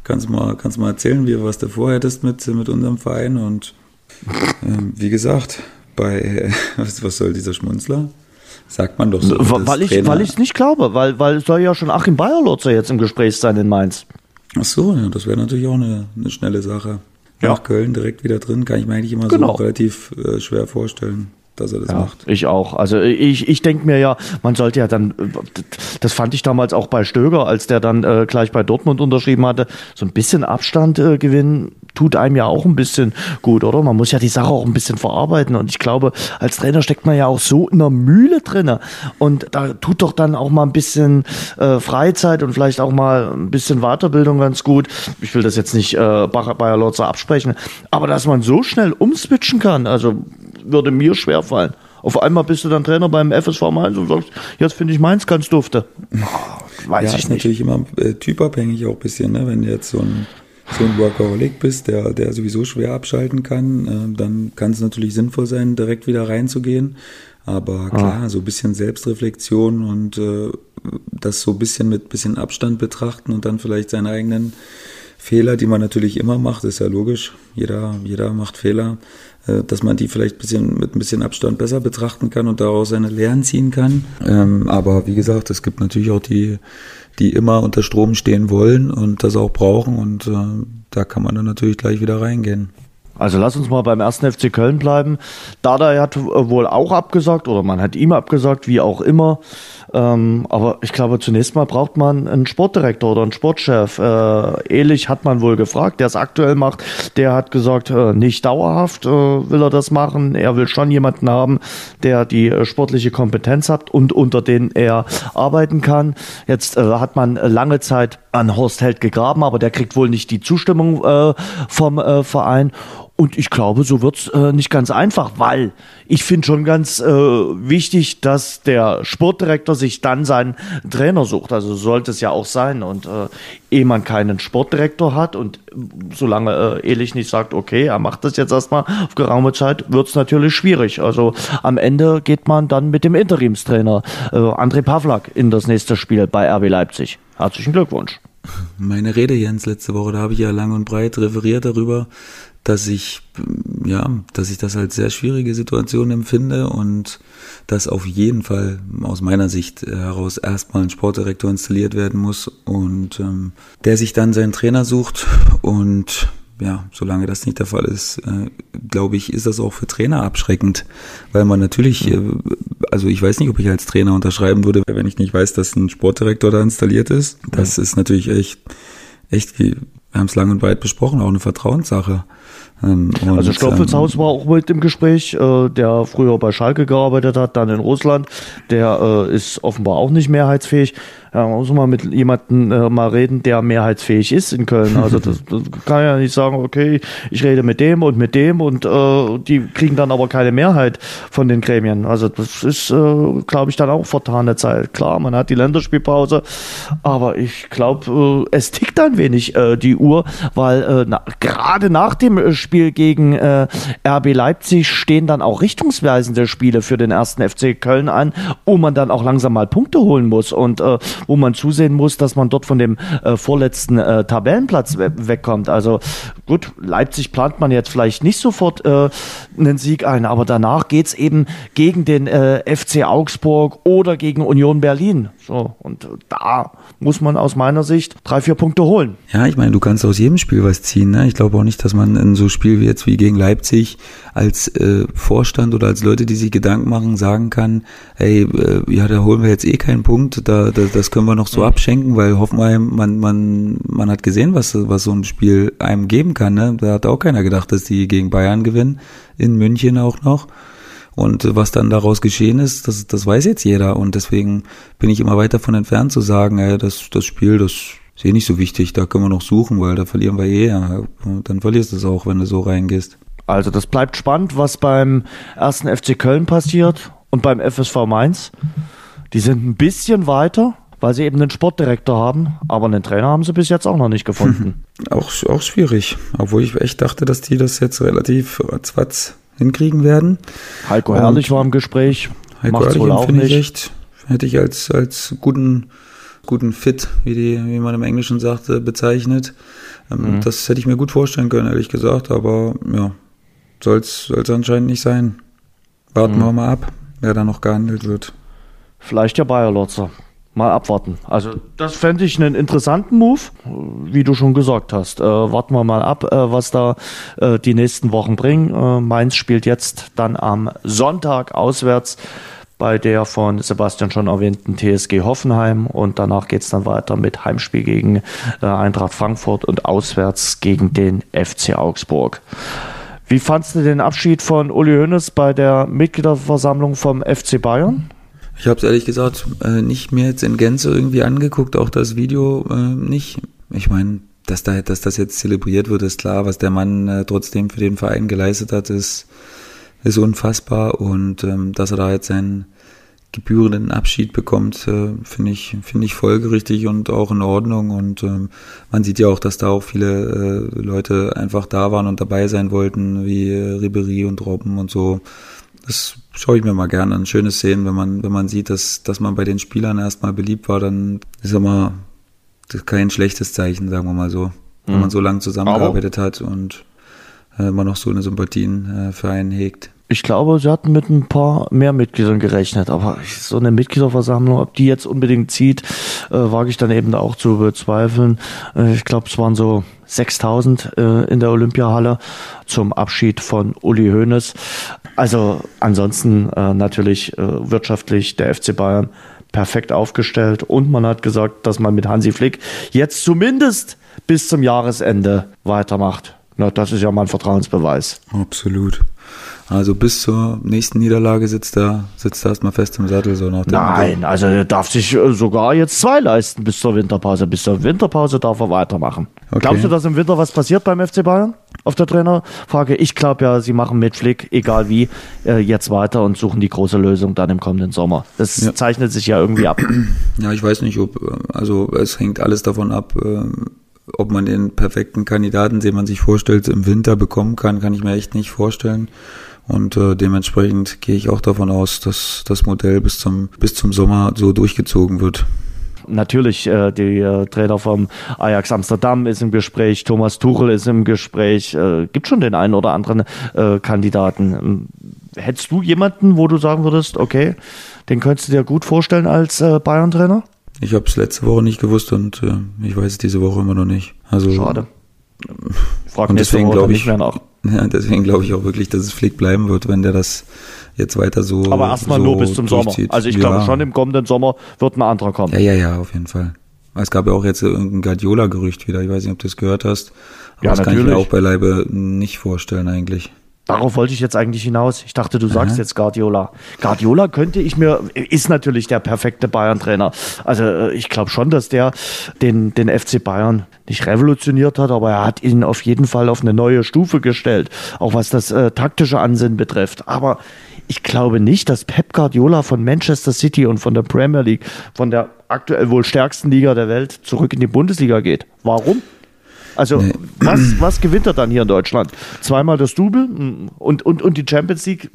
Kannst mal, kannst mal erzählen, wie, was du vorhättest mit, mit unserem Verein und äh, wie gesagt, bei, was, was soll dieser Schmunzler? Sagt man doch so. Weil ich, weil ich es nicht glaube, weil, weil soll ja schon Achim Bayerlotzer jetzt im Gespräch sein in Mainz. Ach so, ja, das wäre natürlich auch eine, eine schnelle Sache. Ja. Nach Köln direkt wieder drin, kann ich mir eigentlich immer genau. so relativ äh, schwer vorstellen dass er das ja, macht. Ich auch. Also ich, ich denke mir ja, man sollte ja dann, das fand ich damals auch bei Stöger, als der dann äh, gleich bei Dortmund unterschrieben hatte, so ein bisschen Abstand äh, gewinnen, tut einem ja auch ein bisschen gut, oder? Man muss ja die Sache auch ein bisschen verarbeiten. Und ich glaube, als Trainer steckt man ja auch so in der Mühle drinne. Und da tut doch dann auch mal ein bisschen äh, Freizeit und vielleicht auch mal ein bisschen Weiterbildung ganz gut. Ich will das jetzt nicht äh, Bayer Lotzer absprechen, aber dass man so schnell umswitchen kann, also würde mir schwer fallen. Auf einmal bist du dann Trainer beim FSV Mainz und sagst, jetzt finde ich Mainz ganz dufte. Oh, weiß ja, ich ist nicht. natürlich immer äh, typabhängig auch ein bisschen, ne? wenn du jetzt so ein, so ein Workaholic bist, der, der sowieso schwer abschalten kann, äh, dann kann es natürlich sinnvoll sein, direkt wieder reinzugehen. Aber ah. klar, ah. so ein bisschen Selbstreflexion und äh, das so ein bisschen mit bisschen Abstand betrachten und dann vielleicht seine eigenen Fehler, die man natürlich immer macht, ist ja logisch. Jeder, jeder macht Fehler. Äh, dass man die vielleicht bisschen, mit ein bisschen Abstand besser betrachten kann und daraus seine Lehren ziehen kann. Ähm, aber wie gesagt, es gibt natürlich auch die, die immer unter Strom stehen wollen und das auch brauchen und äh, da kann man dann natürlich gleich wieder reingehen. Also lass uns mal beim ersten FC Köln bleiben. Dada hat wohl auch abgesagt oder man hat ihm abgesagt, wie auch immer. Ähm, aber ich glaube, zunächst mal braucht man einen Sportdirektor oder einen Sportchef. Äh, Ehrlich hat man wohl gefragt, der es aktuell macht. Der hat gesagt, äh, nicht dauerhaft äh, will er das machen. Er will schon jemanden haben, der die äh, sportliche Kompetenz hat und unter denen er arbeiten kann. Jetzt äh, hat man lange Zeit an Horst Held gegraben, aber der kriegt wohl nicht die Zustimmung äh, vom Verein. Und ich glaube, so wird's äh, nicht ganz einfach, weil ich finde schon ganz äh, wichtig, dass der Sportdirektor sich dann seinen Trainer sucht. Also sollte es ja auch sein. Und äh, ehe man keinen Sportdirektor hat und solange äh, Ehrlich nicht sagt, okay, er macht das jetzt erstmal auf geraume Zeit, wird's natürlich schwierig. Also am Ende geht man dann mit dem Interimstrainer äh, André Pavlak in das nächste Spiel bei RB Leipzig. Herzlichen Glückwunsch. Meine Rede, Jens, letzte Woche, da habe ich ja lang und breit referiert darüber, dass ich, ja, dass ich das als sehr schwierige Situation empfinde und dass auf jeden Fall aus meiner Sicht heraus erstmal ein Sportdirektor installiert werden muss und ähm, der sich dann seinen Trainer sucht und ja, solange das nicht der Fall ist, äh, glaube ich, ist das auch für Trainer abschreckend, weil man natürlich, äh, also ich weiß nicht, ob ich als Trainer unterschreiben würde, wenn ich nicht weiß, dass ein Sportdirektor da installiert ist. Das ist natürlich echt, echt, wir haben es lang und breit besprochen, auch eine Vertrauenssache. Ähm, also Stoffelshaus ähm, war auch mit im Gespräch, äh, der früher bei Schalke gearbeitet hat, dann in Russland. Der äh, ist offenbar auch nicht mehrheitsfähig. Ja, man muss mal mit jemandem äh, mal reden, der mehrheitsfähig ist in Köln. Also das, das kann ja nicht sagen, okay, ich rede mit dem und mit dem und äh, die kriegen dann aber keine Mehrheit von den Gremien. Also das ist, äh, glaube ich, dann auch vertane Zeit. Klar, man hat die Länderspielpause, aber ich glaube, äh, es tickt ein wenig äh, die Uhr, weil äh, na, gerade nach dem Spiel gegen äh, RB Leipzig stehen dann auch richtungsweisende Spiele für den ersten FC Köln an, wo man dann auch langsam mal Punkte holen muss und äh, wo man zusehen muss, dass man dort von dem äh, vorletzten äh, Tabellenplatz we wegkommt. Also gut, Leipzig plant man jetzt vielleicht nicht sofort äh, einen Sieg ein, aber danach geht's eben gegen den äh, FC Augsburg oder gegen Union Berlin. So, und da muss man aus meiner Sicht drei, vier Punkte holen. Ja, ich meine, du kannst aus jedem Spiel was ziehen. Ne? Ich glaube auch nicht, dass man in so Spiel wie jetzt wie gegen Leipzig als äh, Vorstand oder als Leute, die sich Gedanken machen, sagen kann, hey, äh, ja, da holen wir jetzt eh keinen Punkt, da, da das können wir noch so mhm. abschenken, weil Hoffenheim, man, man, man hat gesehen, was, was so ein Spiel einem geben kann. Ne? Da hat auch keiner gedacht, dass die gegen Bayern gewinnen, in München auch noch. Und was dann daraus geschehen ist, das, das weiß jetzt jeder. Und deswegen bin ich immer weit davon entfernt zu sagen, ey, das, das Spiel, das ist eh nicht so wichtig, da können wir noch suchen, weil da verlieren wir eh. Ja. Dann verlierst du es auch, wenn du so reingehst. Also das bleibt spannend, was beim ersten FC Köln passiert und beim FSV Mainz. Die sind ein bisschen weiter, weil sie eben einen Sportdirektor haben, aber einen Trainer haben sie bis jetzt auch noch nicht gefunden. auch, auch schwierig, obwohl ich echt dachte, dass die das jetzt relativ ratzfatz hinkriegen werden. Heiko und Herrlich war im Gespräch. Heiko Herrlich wohl auch nicht. Ich echt, hätte ich als, als guten, guten Fit, wie, die, wie man im Englischen sagte, bezeichnet. Ähm, mhm. Das hätte ich mir gut vorstellen können, ehrlich gesagt, aber ja, soll es anscheinend nicht sein. Warten mhm. wir mal ab, wer da noch gehandelt wird. Vielleicht der Bayer Lotzer mal abwarten. Also das fände ich einen interessanten Move, wie du schon gesagt hast. Äh, warten wir mal ab, äh, was da äh, die nächsten Wochen bringen. Äh, Mainz spielt jetzt dann am Sonntag auswärts bei der von Sebastian schon erwähnten TSG Hoffenheim und danach geht es dann weiter mit Heimspiel gegen äh, Eintracht Frankfurt und auswärts gegen den FC Augsburg. Wie fandst du den Abschied von Uli Hoeneß bei der Mitgliederversammlung vom FC Bayern? Ich habe es ehrlich gesagt äh, nicht mehr jetzt in Gänze irgendwie angeguckt, auch das Video äh, nicht. Ich meine, dass, da, dass das jetzt zelebriert wird, ist klar. Was der Mann äh, trotzdem für den Verein geleistet hat, ist, ist unfassbar. Und ähm, dass er da jetzt seinen gebührenden Abschied bekommt, äh, finde ich, finde ich folgerichtig und auch in Ordnung. Und ähm, man sieht ja auch, dass da auch viele äh, Leute einfach da waren und dabei sein wollten, wie äh, Ribery und Robben und so. Das schaue ich mir mal gerne an. Schöne Szenen, wenn man, wenn man sieht, dass, dass man bei den Spielern erstmal beliebt war, dann ist immer das kein schlechtes Zeichen, sagen wir mal so. Wenn mhm. man so lange zusammengearbeitet Aber hat und äh, immer noch so eine Sympathien äh, für einen hegt. Ich glaube, sie hatten mit ein paar mehr Mitgliedern gerechnet, aber so eine Mitgliederversammlung, ob die jetzt unbedingt zieht, äh, wage ich dann eben auch zu bezweifeln. Äh, ich glaube, es waren so 6000 äh, in der Olympiahalle zum Abschied von Uli Hoeneß. Also ansonsten äh, natürlich äh, wirtschaftlich der FC Bayern perfekt aufgestellt und man hat gesagt, dass man mit Hansi Flick jetzt zumindest bis zum Jahresende weitermacht. Na, das ist ja mal ein Vertrauensbeweis. Absolut. Also bis zur nächsten Niederlage sitzt er, sitzt er erstmal fest im Sattel, so nach dem Nein, also er darf sich äh, sogar jetzt zwei leisten bis zur Winterpause. Bis zur Winterpause darf er weitermachen. Okay. Glaubst du, dass im Winter was passiert beim FC Bayern? Auf der Trainerfrage. Ich glaube ja, sie machen mit Flick, egal wie, äh, jetzt weiter und suchen die große Lösung dann im kommenden Sommer. Das Ja. zeichnet sich ja irgendwie ab. Ja, ich weiß nicht, ob, äh, also es hängt alles davon ab, ob man den perfekten Kandidaten, den man sich vorstellt, im Winter bekommen kann, kann ich mir echt nicht vorstellen. Und äh, dementsprechend gehe ich auch davon aus, dass das Modell bis zum, bis zum Sommer so durchgezogen wird. Natürlich, äh, die äh, Trainer vom Ajax Amsterdam ist im Gespräch, Thomas Tuchel ist im Gespräch, äh, gibt schon den einen oder anderen äh, Kandidaten. Ähm, Hättest du jemanden, wo du sagen würdest, okay, den könntest du dir gut vorstellen als äh, Bayern-Trainer? Ich habe es letzte Woche nicht gewusst und äh, ich weiß es diese Woche immer noch nicht. Also Schade. Ich frage Und deswegen glaube nicht ich, mehr nach. ja, deswegen glaube ich auch wirklich, dass es Flick bleiben wird, wenn der das jetzt weiter so. Aber erstmal so nur bis zum Sommer. Also ich ja. glaube schon im kommenden Sommer wird ein anderer kommen. Ja, ja, ja, auf jeden Fall. Es gab ja auch jetzt irgendein Guardiola-Gerücht wieder. Ich weiß nicht, ob du das gehört hast. Aber Ja, das kann ich natürlich. mir auch beileibe nicht vorstellen eigentlich. Darauf wollte ich jetzt eigentlich hinaus. Ich dachte, du sagst Aha. jetzt Guardiola. Guardiola könnte ich mir, ist natürlich der perfekte Bayern-Trainer. Also äh, ich glaube schon, dass der den, den FC Bayern nicht revolutioniert hat, aber er hat ihn auf jeden Fall auf eine neue Stufe gestellt, auch was das äh, taktische Ansinnen betrifft. Aber ich glaube nicht, dass Pep Guardiola von Manchester City und von der Premier League, von der aktuell wohl stärksten Liga der Welt, zurück in die Bundesliga geht. Warum? Also, Nee. was, was gewinnt er dann hier in Deutschland? Zweimal das Double und, und, und die Champions League,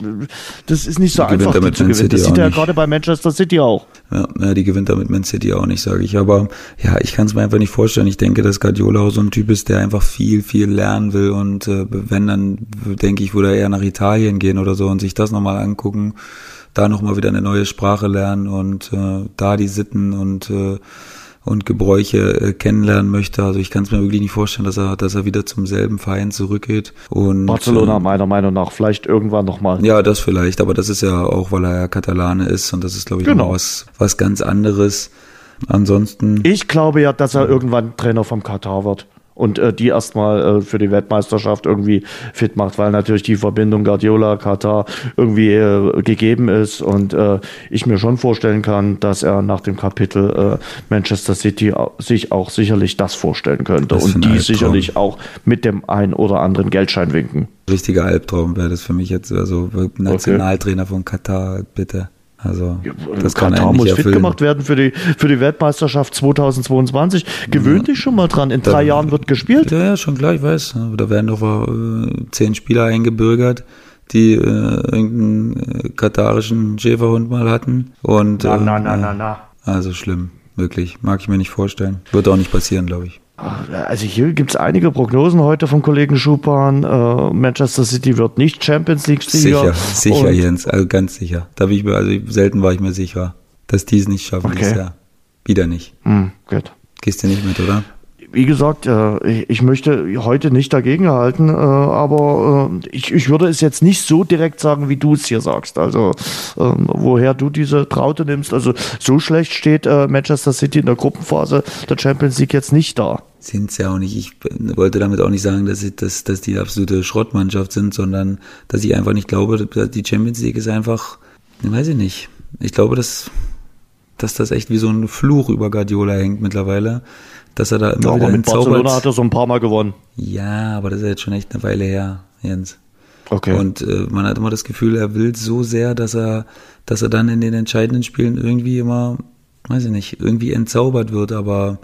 das ist nicht so Die einfach, die mit zu Man gewinnen. Das City sieht auch er ja gerade bei Manchester City auch. Ja, ja, die gewinnt er mit Man City auch nicht, sage ich. Aber ja, ich kann es mir einfach nicht vorstellen. Ich denke, dass Guardiola auch so ein Typ ist, der einfach viel, viel lernen will. Und äh, wenn, dann denke ich, würde er eher nach Italien gehen oder so und sich das nochmal angucken, da nochmal wieder eine neue Sprache lernen und äh, da die Sitten und äh, und Gebräuche äh, kennenlernen möchte. Also ich kann es mir wirklich nicht vorstellen, dass er, dass er wieder zum selben Verein zurückgeht. Und, Barcelona äh, meiner Meinung nach, vielleicht irgendwann nochmal. ja, das vielleicht, aber das ist ja auch, weil er ja Katalane ist und das ist, glaube ich, Genau. noch was, was ganz anderes. Ansonsten, Ich glaube ja, dass er irgendwann Trainer vom Katar wird. Und äh, die erstmal äh, für die Weltmeisterschaft irgendwie fit macht, weil natürlich die Verbindung Guardiola, Katar irgendwie äh, gegeben ist und äh, ich mir schon vorstellen kann, dass er nach dem Kapitel äh, Manchester City sich auch sicherlich das vorstellen könnte Das und die sicherlich auch mit dem ein oder anderen Geldschein winken. richtiger Albtraum wäre das für mich jetzt, also Nationaltrainer von Katar, bitte. Also, das kann Katar muss nicht fit erfüllen. gemacht werden für die, für die Weltmeisterschaft 2022. Gewöhn dich schon mal dran. In drei Jahren wird gespielt. Ja, ja, schon klar, ich weiß. Da werden doch äh, zehn Spieler eingebürgert, die äh, irgendeinen äh, katarischen Schäferhund mal hatten. Und, Na, äh, na, na, na, na. Also schlimm, wirklich. Mag ich mir nicht vorstellen. Wird auch nicht passieren, glaube ich. Also hier gibt es einige Prognosen heute vom Kollegen Schupan. Äh, Manchester City wird nicht Champions League-Sieger. Sicher, sicher, Und Jens, also ganz sicher. Da bin ich mir, also selten war ich mir sicher, dass die es nicht schaffen Okay. dieses Jahr. Wieder nicht. Hm, gut. Gehst du nicht mit, oder? Wie gesagt, äh, ich, möchte heute nicht dagegen halten, äh, aber äh, ich, ich würde es jetzt nicht so direkt sagen, wie du es hier sagst. Also ähm, woher du diese Traute nimmst. Also so schlecht steht Manchester City in der Gruppenphase der Champions League jetzt nicht da. Sind's ja auch nicht. Ich wollte damit auch nicht sagen, dass, ich, dass, dass die absolute Schrottmannschaft sind, sondern dass ich einfach nicht glaube, die Champions League ist einfach, weiß ich nicht. Ich glaube, dass, dass das echt wie so ein Fluch über Guardiola hängt mittlerweile, dass er da immer Ja, wieder aber mit Barcelona hat er so ein paar Mal gewonnen. Ja, aber das ist ja jetzt schon echt eine Weile her, Jens. Okay. Und äh, man hat immer das Gefühl, er will so sehr, dass er, dass er dann in den entscheidenden Spielen irgendwie immer, weiß ich nicht, irgendwie entzaubert wird. Aber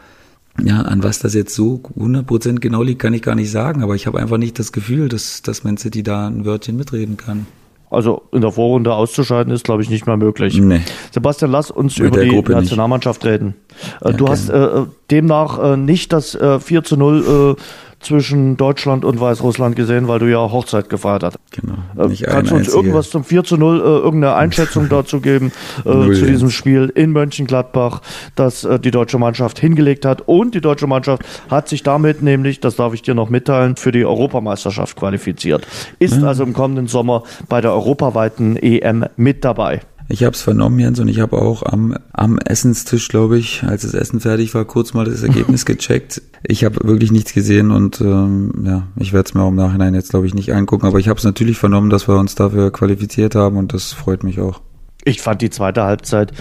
ja, an was das jetzt so 100% genau liegt, kann ich gar nicht sagen. Aber ich habe einfach nicht das Gefühl, dass, dass Man City da ein Wörtchen mitreden kann. Also in der Vorrunde auszuscheiden ist, glaube ich, nicht mehr möglich. Nee. Sebastian, lass uns Mit über die Gruppe nicht. Nationalmannschaft reden. Äh, ja, du hast äh, demnach äh, nicht das äh, 4 zu 0 äh, zwischen Deutschland und Weißrussland gesehen, weil du ja Hochzeit gefeiert hast. Genau. Äh, kannst du uns irgendwas zum 4 zu 0, äh, irgendeine Einschätzung dazu geben äh, zu diesem Spiel in Mönchengladbach, das äh, die deutsche Mannschaft hingelegt hat und die deutsche Mannschaft hat sich damit nämlich, das darf ich dir noch mitteilen, für die Europameisterschaft qualifiziert. Ist mhm. also im kommenden Sommer bei der europaweiten EM mit dabei. Ich habe es vernommen, Jens, und ich habe auch am, am Essenstisch, glaube ich, als das Essen fertig war, kurz mal das Ergebnis gecheckt. Ich habe wirklich nichts gesehen und ähm, ja, ich werde es mir auch im Nachhinein jetzt, glaube ich, nicht angucken. Aber ich habe es natürlich vernommen, dass wir uns dafür qualifiziert haben und das freut mich auch. Ich fand die zweite Halbzeit,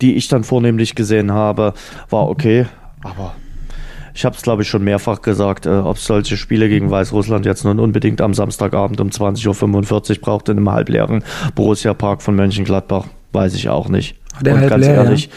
die ich dann vornehmlich gesehen habe, war okay, aber ich habe es, glaube ich, schon mehrfach gesagt, äh, ob es solche Spiele gegen Weißrussland jetzt nun unbedingt am Samstagabend um 20.45 Uhr braucht in einem halbleeren Borussia Park von Mönchengladbach, weiß ich auch nicht. Der Und ganz leer, ehrlich, ja?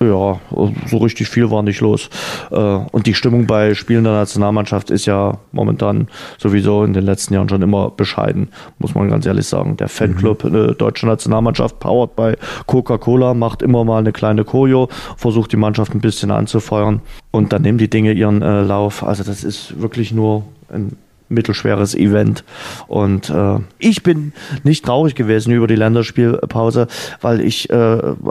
Ja, so richtig viel war nicht los. Äh, und die Stimmung bei Spielen der Nationalmannschaft ist ja momentan sowieso in den letzten Jahren schon immer bescheiden, muss man ganz ehrlich sagen. Der Fanclub mhm. der deutschen Nationalmannschaft, powered bei Coca-Cola, macht immer mal eine kleine Choreo, versucht die Mannschaft ein bisschen anzufeuern und dann nehmen die Dinge ihren äh, Lauf. Also das ist wirklich nur ein mittelschweres Event. Und äh, ich bin nicht traurig gewesen über die Länderspielpause, weil ich äh,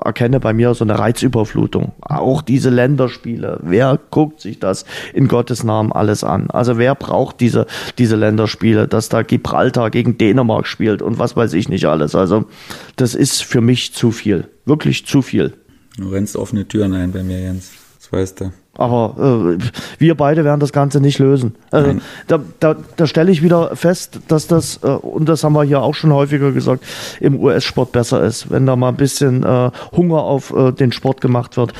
erkenne bei mir so eine Reizüberflutung. Auch diese Länderspiele. Wer guckt sich das in Gottes Namen alles an? Also wer braucht diese, diese Länderspiele, dass da Gibraltar gegen Dänemark spielt und was weiß ich nicht alles. Also das ist für mich zu viel. Wirklich zu viel. Du rennst offene Türen ein bei mir, Jens. Das weißt du. Aber äh, wir beide werden das Ganze nicht lösen. Also, da, da, da stelle ich wieder fest, dass das, äh, und das haben wir hier auch schon häufiger gesagt, im US-Sport besser ist, wenn da mal ein bisschen äh, Hunger auf äh, den Sport gemacht wird.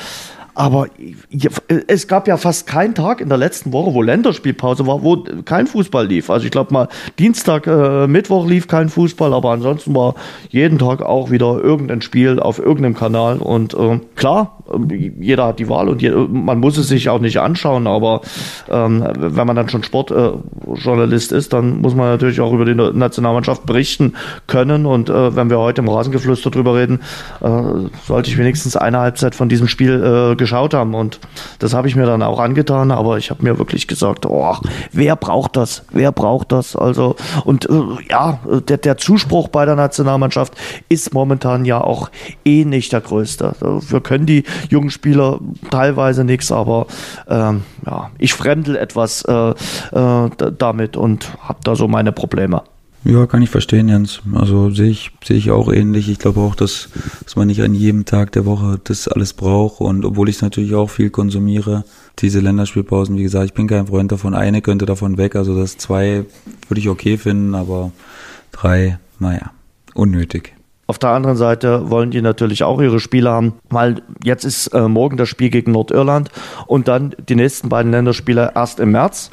Aber es gab ja fast keinen Tag in der letzten Woche, wo Länderspielpause war, wo kein Fußball lief. Also ich glaube mal, Dienstag, äh, Mittwoch lief kein Fußball, aber ansonsten war jeden Tag auch wieder irgendein Spiel auf irgendeinem Kanal. Und äh, klar, jeder hat die Wahl und je, man muss es sich auch nicht anschauen, aber ähm, wenn man dann schon Sportjournalist äh, ist, dann muss man natürlich auch über die Nationalmannschaft berichten können. Und äh, wenn wir heute im Rasengeflüster drüber reden, äh, sollte ich wenigstens eine Halbzeit von diesem Spiel äh, geschaut haben. Und das habe ich mir dann auch angetan, aber ich habe mir wirklich gesagt, oh, wer braucht das? Wer braucht das? Also, und äh, ja, der, der Zuspruch bei der Nationalmannschaft ist momentan ja auch eh nicht der größte. Also, wir können die jungen Spieler teilweise nichts, aber ähm, ja, ich fremdel etwas äh, äh, damit und habe da so meine Probleme. Ja, kann ich verstehen, Jens. Also sehe ich, sehe ich auch ähnlich. Ich glaube auch, dass, dass man nicht an jedem Tag der Woche das alles braucht. Und obwohl ich natürlich auch viel konsumiere, diese Länderspielpausen, wie gesagt, ich bin kein Freund davon. Eine könnte davon weg. Also das zwei würde ich okay finden, aber drei, naja, unnötig. Auf der anderen Seite wollen die natürlich auch ihre Spiele haben, weil jetzt ist äh, morgen das Spiel gegen Nordirland und dann die nächsten beiden Länderspiele erst im März.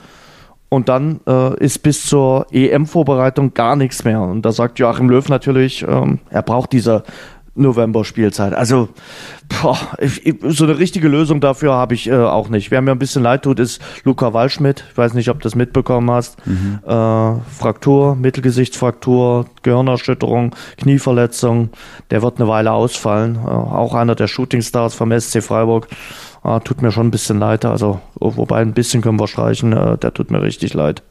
Und dann äh, ist bis zur EM-Vorbereitung gar nichts mehr. Und da sagt Joachim Löw natürlich, ähm, er braucht diese November-Spielzeit. Also boah, ich, so eine richtige Lösung dafür habe ich äh, auch nicht. Wer mir ein bisschen leid tut, ist Luca Waldschmidt. Ich weiß nicht, ob du das mitbekommen hast. Mhm. Äh, Fraktur, Mittelgesichtsfraktur, Gehirnerschütterung, Knieverletzung. Der wird eine Weile ausfallen. Äh, auch einer der Shootingstars vom SC Freiburg. Ah, tut mir schon ein bisschen leid. Also, wobei ein bisschen können wir streichen, äh, der tut mir richtig leid.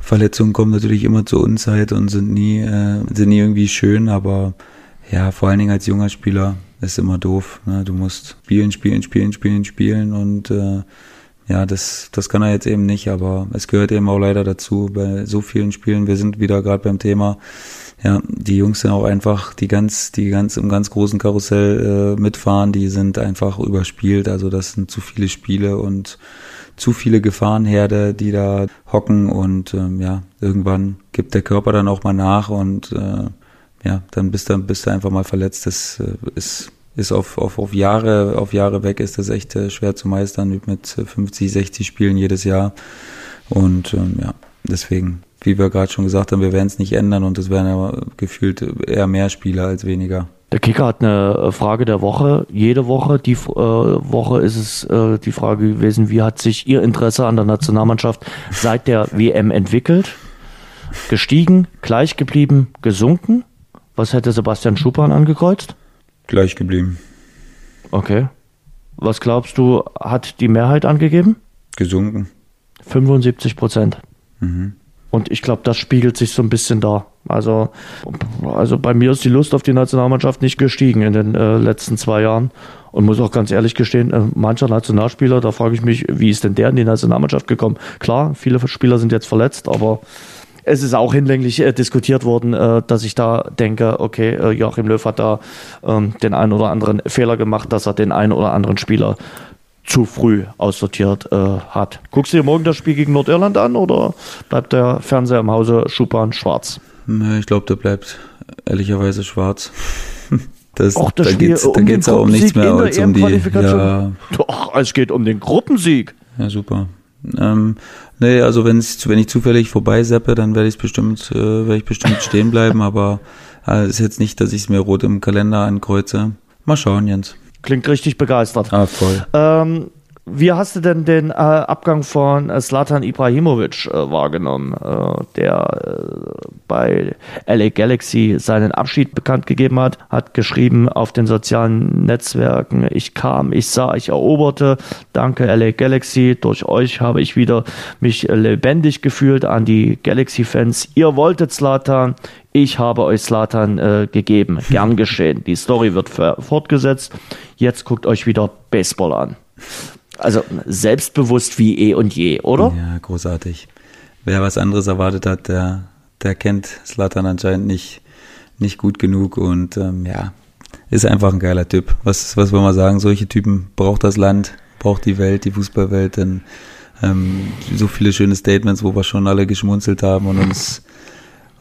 Verletzungen kommen natürlich immer zur Unzeit und sind nie, äh, sind nie irgendwie schön, aber ja, vor allen Dingen als junger Spieler ist immer doof. Ne? Du musst spielen, spielen, spielen, spielen, spielen und äh, ja, das, das kann er jetzt eben nicht, aber es gehört eben auch leider dazu bei so vielen Spielen. Wir sind wieder gerade beim Thema ja, die Jungs sind auch einfach, die ganz, die ganz im ganz großen Karussell äh, mitfahren, die sind einfach überspielt. Also das sind zu viele Spiele und zu viele Gefahrenherde, die da hocken und ähm, ja, irgendwann gibt der Körper dann auch mal nach und äh, ja, dann bist du, bist du einfach mal verletzt. Das äh, ist, ist auf, auf, auf Jahre, auf Jahre weg ist das echt äh, schwer zu meistern mit 50, 60 Spielen jedes Jahr. Und ähm, ja, deswegen wie wir gerade schon gesagt haben, wir werden es nicht ändern und es werden ja gefühlt eher mehr Spieler als weniger. Der Kicker hat eine äh, Frage der Woche. Jede Woche, die äh, Woche ist es äh, die Frage gewesen, wie hat sich Ihr Interesse an der Nationalmannschaft seit der WM entwickelt? Gestiegen, gleich geblieben, gesunken? Was hätte Sebastian Schupan angekreuzt? Gleich geblieben. Okay. Was glaubst du, hat die Mehrheit angegeben? Gesunken. 75 Prozent. Mhm. Und ich glaube, das spiegelt sich so ein bisschen da. Also, also bei mir ist die Lust auf die Nationalmannschaft nicht gestiegen in den äh, letzten zwei Jahren. Und muss auch ganz ehrlich gestehen, äh, mancher Nationalspieler, da frage ich mich, wie ist denn der in die Nationalmannschaft gekommen? Klar, viele Spieler sind jetzt verletzt, aber es ist auch hinlänglich äh, diskutiert worden, äh, dass ich da denke, okay, äh, Joachim Löw hat da ähm, den einen oder anderen Fehler gemacht, dass er den einen oder anderen Spieler zu früh aussortiert äh, hat. Guckst du dir morgen das Spiel gegen Nordirland an oder bleibt der Fernseher im Hause Schupan schwarz? Ich glaube, der bleibt ehrlicherweise schwarz. Das, Och, das da Spiel geht's, um da geht's auch um nichts mehr als um die. Ja, Doch, es geht um den Gruppensieg. ja, super. Ähm, nee, also wenn's, wenn ich zufällig vorbeiseppe, dann werde ich bestimmt, äh, werde ich bestimmt stehen bleiben, aber äh, ist jetzt nicht, dass ich es mir rot im Kalender ankreuze. Mal schauen, Jens. Klingt richtig begeistert. Ah, voll. Ähm, wie hast du denn den äh, Abgang von äh, Zlatan Ibrahimovic äh, wahrgenommen, äh, der äh, bei LA Galaxy seinen Abschied bekannt gegeben hat, hat geschrieben auf den sozialen Netzwerken, ich kam, ich sah, ich eroberte, danke LA Galaxy, durch euch habe ich wieder mich äh, lebendig gefühlt an die Galaxy-Fans. Ihr wolltet Zlatan, ich habe euch Slatan äh, gegeben. Gern geschehen. Die Story wird fortgesetzt. Jetzt guckt euch wieder Baseball an. Also selbstbewusst wie eh und je, oder? Ja, großartig. Wer was anderes erwartet hat, der, der kennt Slatan anscheinend nicht, nicht gut genug und ähm, ja, ist einfach ein geiler Typ. Was, was wollen wir sagen? Solche Typen braucht das Land, braucht die Welt, die Fußballwelt, denn ähm, so viele schöne Statements, wo wir schon alle geschmunzelt haben und uns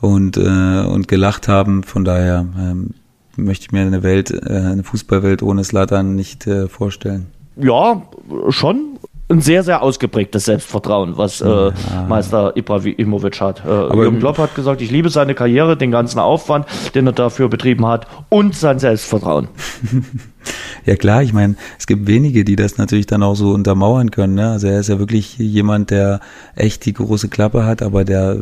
und, äh, und gelacht haben. Von daher ähm, möchte ich mir eine Welt, äh, eine Fußballwelt ohne Slatan nicht äh, vorstellen. Ja, schon ein sehr, sehr ausgeprägtes Selbstvertrauen, was äh, Meister Ibrahimovic hat. Äh, Jürgen Klopp hat gesagt, ich liebe seine Karriere, den ganzen Aufwand, den er dafür betrieben hat und sein Selbstvertrauen. Ja klar, ich meine, es gibt wenige, die das natürlich dann auch so untermauern können. Ne? Also er ist ja wirklich jemand, der echt die große Klappe hat, aber der,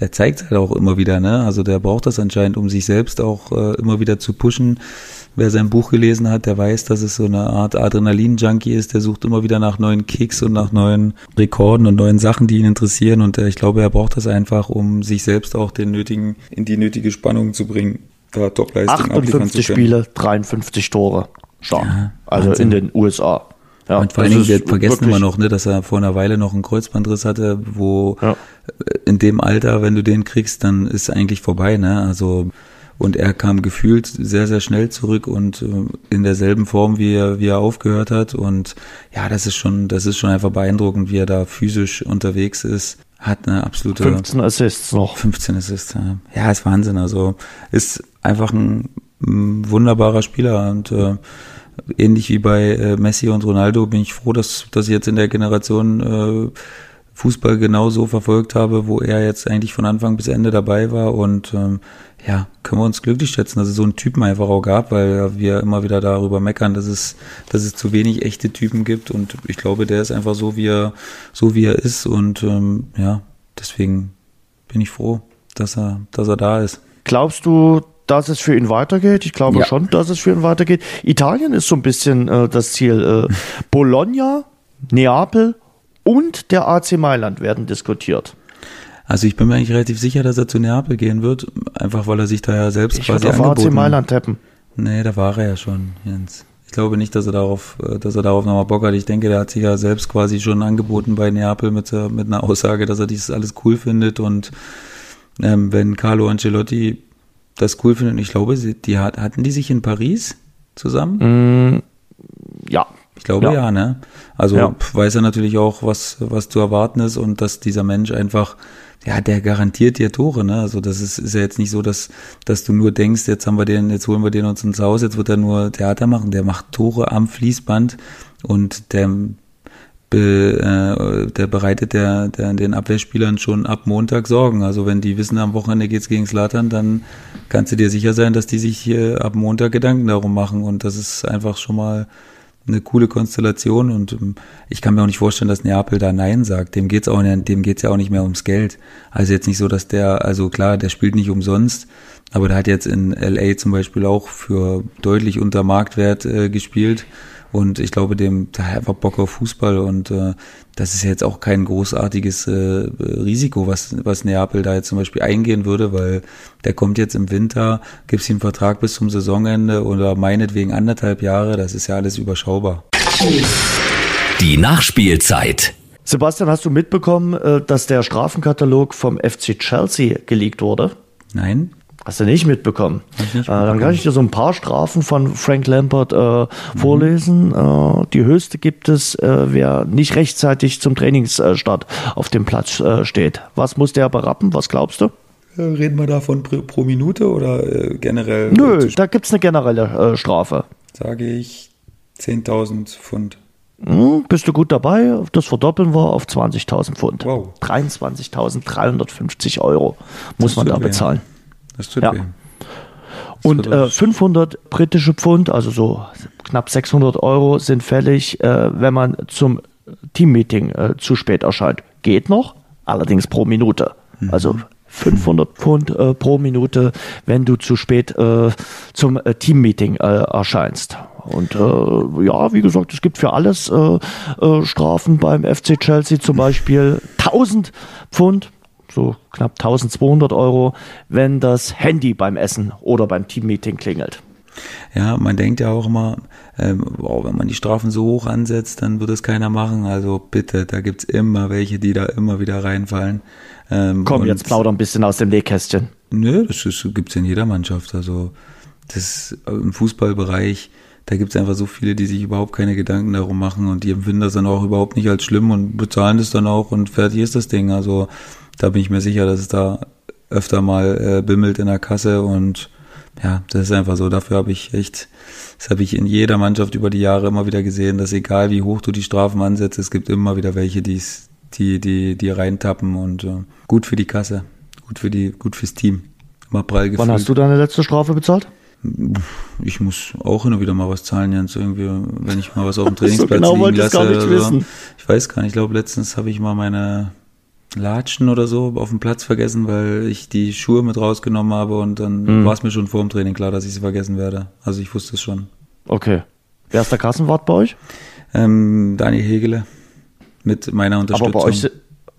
der zeigt halt auch immer wieder. Ne? Also der braucht das anscheinend, um sich selbst auch äh, immer wieder zu pushen. Wer sein Buch gelesen hat, der weiß, dass es so eine Art Adrenalin-Junkie ist. Der sucht immer wieder nach neuen Kicks und nach neuen Rekorden und neuen Sachen, die ihn interessieren. Und äh, ich glaube, er braucht das einfach, um sich selbst auch den nötigen, in die nötige Spannung zu bringen, da Topleistung abliefern zu 58 können. Spiele, 53 Tore. Stark. Ja, also in den USA. Ja, und vor allen das Dingen, wir vergessen wir noch, ne, dass er vor einer Weile noch einen Kreuzbandriss hatte, wo Ja. äh, in dem Alter, wenn du den kriegst, dann ist eigentlich vorbei, ne? Also und er kam gefühlt sehr, sehr schnell zurück und äh, in derselben Form, wie er, wie er aufgehört hat. Und ja, das ist schon, das ist schon einfach beeindruckend, wie er da physisch unterwegs ist. Hat eine absolute 15 Assists noch. 15 Assists. Ja, ja ist Wahnsinn. Also ist einfach ein, ein wunderbarer Spieler und äh, ähnlich wie bei äh, Messi und Ronaldo bin ich froh, dass, dass ich jetzt in der Generation äh, Fußball genauso verfolgt habe, wo er jetzt eigentlich von Anfang bis Ende dabei war. Und ähm, ja, können wir uns glücklich schätzen, dass es so einen Typen einfach auch gab, weil wir immer wieder darüber meckern, dass es, dass es zu wenig echte Typen gibt. Und ich glaube, der ist einfach so, wie er, so wie er ist. Und ähm, ja, deswegen bin ich froh, dass er, dass er da ist. Glaubst du, dass es für ihn weitergeht? Ich glaube Ja. schon, dass es für ihn weitergeht. Italien ist so ein bisschen äh, das Ziel. Äh, Bologna, Neapel und der AC Mailand werden diskutiert. Also ich bin mir eigentlich relativ sicher, dass er zu Neapel gehen wird, einfach weil er sich da ja selbst Ich quasi auf AC angeboten Mailand tappen. Nee, da war er ja schon, Jens. Ich glaube nicht, dass er darauf, äh, dass er darauf nochmal Bock hat. Ich denke, der hat sich ja selbst quasi schon angeboten bei Neapel mit, mit einer Aussage, dass er dies alles cool findet und ähm, wenn Carlo Ancelotti das cool findet, und ich glaube, sie, die hat, hatten die sich in Paris zusammen? Ja. Ich glaube ja, Ja. ne? Also Ja. weiß er natürlich auch, was, was zu erwarten ist und dass dieser Mensch einfach, ja, der garantiert dir Tore, ne? Also das ist, ist ja jetzt nicht so, dass, dass du nur denkst, jetzt haben wir den, jetzt holen wir den uns ins Haus, jetzt wird er nur Theater machen. Der macht Tore am Fließband und der, be, äh, der bereitet der, der, den Abwehrspielern schon ab Montag Sorgen. Also wenn die wissen, am Wochenende geht's gegen Slattern, dann kannst du dir sicher sein, dass die sich hier ab Montag Gedanken darum machen und das ist einfach schon mal eine coole Konstellation und ähm, ich kann mir auch nicht vorstellen, dass Neapel da Nein sagt. Dem dem geht's ja auch nicht mehr ums Geld. Also jetzt nicht so, dass der, also klar, der spielt nicht umsonst, aber der hat jetzt in LA zum Beispiel auch für deutlich unter Marktwert äh, gespielt Und ich glaube, dem, der hat einfach Bock auf Fußball und äh, das ist jetzt auch kein großartiges äh, Risiko, was, was Neapel da jetzt zum Beispiel eingehen würde, weil der kommt jetzt im Winter, gibt's ihm einen Vertrag bis zum Saisonende oder meinetwegen anderthalb Jahre, das ist ja alles überschaubar. Die Nachspielzeit. Sebastian, hast du mitbekommen, äh, dass der Strafenkatalog vom FC Chelsea geleakt wurde? Nein? Hast du nicht mitbekommen? Nicht mitbekommen. Äh, dann kann ich dir so ein paar Strafen von Frank Lampert äh, mhm. vorlesen. Äh, die höchste gibt es, äh, wer nicht rechtzeitig zum Trainingsstart auf dem Platz äh, steht. Was muss der berappen? Was glaubst du? Reden wir davon pro, pro Minute oder generell? Nö, da gibt es eine generelle Strafe. Sage ich 10.000 Pfund. Hm, bist du gut dabei? Das verdoppeln wir auf 20.000 Pfund. Wow. 23.350 Euro muss man da bezahlen. Das tut ja. weh. Und äh, 500 britische Pfund, also so knapp 600 Euro, sind fällig, äh, wenn man zum Teammeeting äh, zu spät erscheint. Geht noch, allerdings pro Minute. Mhm. Also 500 Pfund äh, pro Minute, wenn du zu spät äh, zum äh, Teammeeting äh, erscheinst. Und äh, ja, wie gesagt, es gibt für alles äh, Strafen beim FC Chelsea, zum Beispiel 1000 Pfund, so knapp 1200 Euro, wenn das Handy beim Essen oder beim Teammeeting klingelt. Ja, man denkt ja auch immer, ähm, wow, wenn man die Strafen so hoch ansetzt, dann wird es keiner machen. Also bitte, da gibt's immer welche, die da immer wieder reinfallen. Ähm, Komm, jetzt plauder ein bisschen aus dem Nähkästchen. Nö, das, das gibt's in jeder Mannschaft. Also das im Fußballbereich, da gibt's einfach so viele, die sich überhaupt keine Gedanken darum machen und die empfinden das dann auch überhaupt nicht als schlimm und bezahlen das dann auch und fertig ist das Ding. Also da bin ich mir sicher, dass es da öfter mal äh, bimmelt in der Kasse und ja, das ist einfach so. Dafür habe ich echt, das habe ich in jeder Mannschaft über die Jahre immer wieder gesehen, dass egal wie hoch du die Strafen ansetzt, es gibt immer wieder welche, die's, die, die, die reintappen und äh, gut für die Kasse, gut für die, gut fürs Team. Immer prall gefüllt. Wann hast du deine letzte Strafe bezahlt? Ich muss auch immer wieder mal was zahlen, Jens. Irgendwie, wenn ich mal was auf dem Trainingsplatz so genau liegen lasse. Nicht wissen. Ich weiß gar nicht. Ich glaube, letztens habe ich mal meine Latschen oder so auf dem Platz vergessen, weil ich die Schuhe mit rausgenommen habe und dann mhm. war es mir schon vor dem Training klar, dass ich sie vergessen werde. Also ich wusste es schon. Okay. Wer ist der Kassenwart bei euch? Ähm, Daniel Hegele. Mit meiner Unterstützung. Aber bei euch,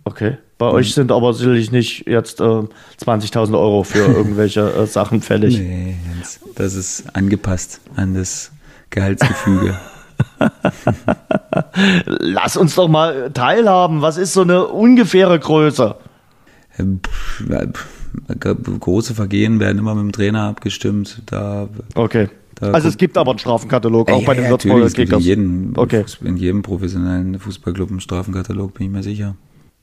okay. Bei mhm. euch sind aber sicherlich nicht jetzt äh, 20.000 Euro für irgendwelche äh, Sachen fällig. Nee, Jens, das ist angepasst an das Gehaltsgefüge. Lass uns doch mal teilhaben. Was ist so eine ungefähre Größe? Große Vergehen werden immer mit dem Trainer abgestimmt. Da, okay. Da also es gibt aber einen Strafenkatalog, auch ja, bei den Würzburger Kickers. In jedem, okay. in jedem professionellen Fußballclub einen Strafenkatalog, bin ich mir sicher.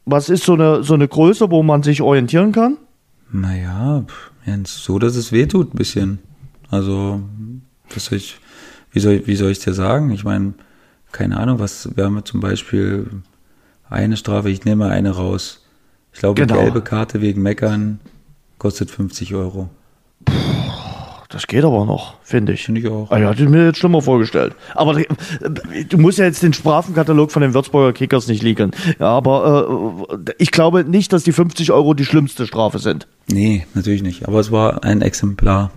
Was ist so eine, so eine Größe, wo man sich orientieren kann? Naja, so, dass es wehtut ein bisschen. Also, was soll ich, wie soll, wie soll ich dir sagen? Ich meine, keine Ahnung, was wäre mir zum Beispiel eine Strafe, ich nehme eine raus. Ich glaube, genau. gelbe Karte wegen Meckern kostet 50 Euro. Das geht aber noch, finde ich. Finde ich auch. Hätte ich mir jetzt schlimmer vorgestellt. Aber du musst ja jetzt den Strafenkatalog von den Würzburger Kickers nicht liegen. Ja, aber äh, ich glaube nicht, dass die 50 Euro die schlimmste Strafe sind. Nee, natürlich nicht. Aber es war ein Exemplar,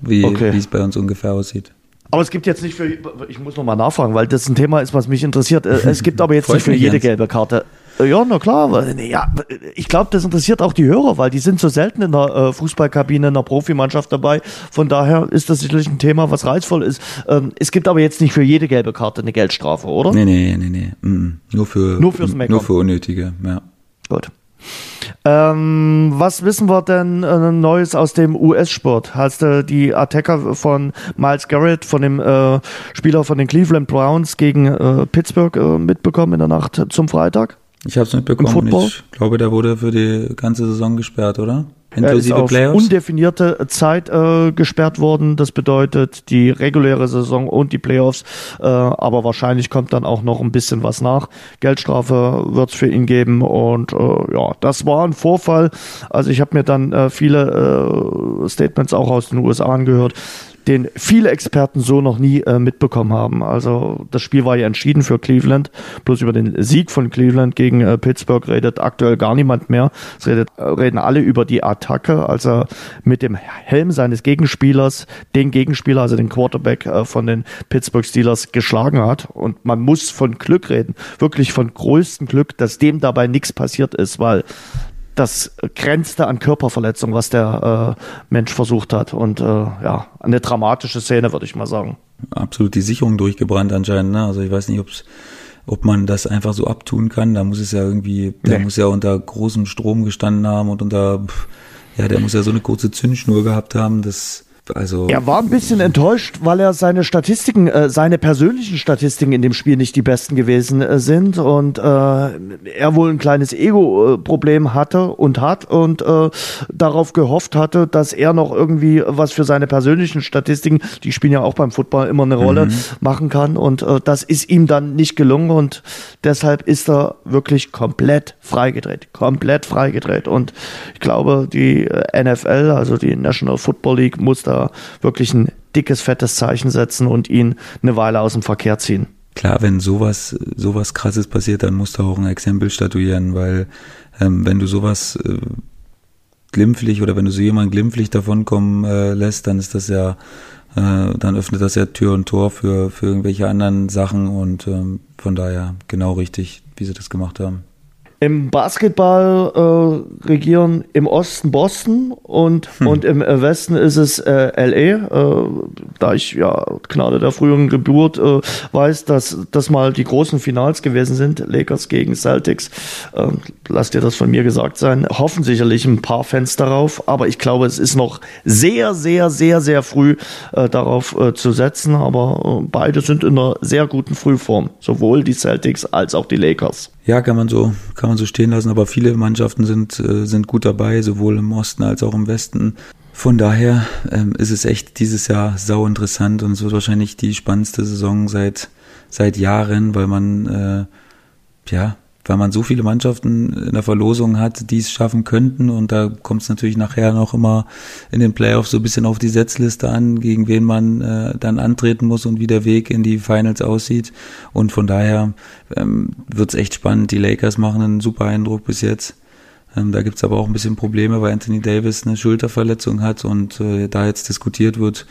wie, okay. wie es bei uns ungefähr aussieht. Aber es gibt jetzt nicht für, ich muss nochmal nachfragen, weil das ein Thema ist, was mich interessiert. Äh, es gibt aber jetzt nicht für jede gelbe Karte. Äh, ja, na klar. Ja, ich glaube, das interessiert auch die Hörer, weil die sind so selten in der äh, Fußballkabine, in der Profimannschaft dabei. Von daher ist das sicherlich ein Thema, was reizvoll ist. Ähm, es gibt aber jetzt nicht für jede gelbe Karte eine Geldstrafe, oder? Nee, nee, nee, nee. Mm, nur für, nur fürs Meckern. Nur für unnötige, ja. Gut. Ähm, was wissen wir denn äh, Neues aus dem US-Sport? Hast du die Attacker von Miles Garrett, von dem äh, Spieler von den Cleveland Browns gegen äh, Pittsburgh äh, mitbekommen in der Nacht zum Freitag? Ich habe es mitbekommen. Ich glaube, der wurde für die ganze Saison gesperrt, oder? Inklusive er ist auf undefinierte Zeit äh, gesperrt worden. Das bedeutet die reguläre Saison und die Playoffs. Äh, aber wahrscheinlich kommt dann auch noch ein bisschen was nach. Geldstrafe wird es für ihn geben. Und äh, ja, das war ein Vorfall. Also ich habe mir dann äh, viele äh, Statements auch aus den USA angehört den viele Experten so noch nie äh, mitbekommen haben. Also das Spiel war ja entschieden für Cleveland. Bloß über den Sieg von Cleveland gegen äh, Pittsburgh redet aktuell gar niemand mehr. Es redet, äh, reden alle über die Attacke, als er mit dem Helm seines Gegenspielers den Gegenspieler, also den Quarterback äh, von den Pittsburgh Steelers geschlagen hat. Und man muss von Glück reden, wirklich von größtem Glück, dass dem dabei nichts passiert ist, weil das grenzte an Körperverletzung, was der äh, Mensch versucht hat. Und äh, ja, eine dramatische Szene, würde ich mal sagen. Absolut die Sicherung durchgebrannt anscheinend. Ne? Also ich weiß nicht, ob's, ob man das einfach so abtun kann. Da muss es ja irgendwie, der nee. muss ja unter großem Strom gestanden haben und unter, ja, der muss ja so eine kurze Zündschnur gehabt haben, dass also er war ein bisschen enttäuscht, weil er seine Statistiken, äh, seine persönlichen Statistiken in dem Spiel nicht die besten gewesen äh, sind und äh, er wohl ein kleines Ego-Problem hatte und hat und äh, darauf gehofft hatte, dass er noch irgendwie was für seine persönlichen Statistiken, die spielen ja auch beim Football immer eine Rolle, mhm. machen kann und äh, das ist ihm dann nicht gelungen und deshalb ist er wirklich komplett freigedreht, komplett freigedreht und ich glaube, die äh, NFL, also die National Football League, muss da wirklich ein dickes, fettes Zeichen setzen und ihn eine Weile aus dem Verkehr ziehen. Klar, wenn sowas, sowas krasses passiert, dann musst du auch ein Exempel statuieren, weil ähm, wenn du sowas äh, glimpflich oder wenn du so jemanden glimpflich davonkommen äh, lässt, dann ist das ja, äh, dann öffnet das ja Tür und Tor für, für irgendwelche anderen Sachen und ähm, von daher genau richtig, wie sie das gemacht haben. Im Basketball äh, regieren im Osten Boston und, hm. und im äh, Westen ist es äh, LA. Äh, da ich ja Gnade der früheren Geburt äh, weiß, dass das mal die großen Finals gewesen sind, Lakers gegen Celtics. Äh, lasst dir das von mir gesagt sein. Hoffen sicherlich ein paar Fans darauf, aber ich glaube, es ist noch sehr, sehr, sehr, sehr früh äh, darauf äh, zu setzen. Aber äh, beide sind in einer sehr guten Frühform, sowohl die Celtics als auch die Lakers. Ja, kann man so, kann man so stehen lassen, aber viele Mannschaften sind, äh, sind gut dabei, sowohl im Osten als auch im Westen. Von daher ähm, ist es echt dieses Jahr sau interessant und es wird wahrscheinlich die spannendste Saison seit, seit Jahren, weil man, äh, ja, weil man so viele Mannschaften in der Verlosung hat, die es schaffen könnten. Und da kommt es natürlich nachher noch immer in den Playoffs so ein bisschen auf die Setzliste an, gegen wen man äh, dann antreten muss und wie der Weg in die Finals aussieht. Und von daher ähm, wird es echt spannend. Die Lakers machen einen super Eindruck bis jetzt. Ähm, da gibt's aber auch ein bisschen Probleme, weil Anthony Davis eine Schulterverletzung hat und äh, da jetzt diskutiert wird,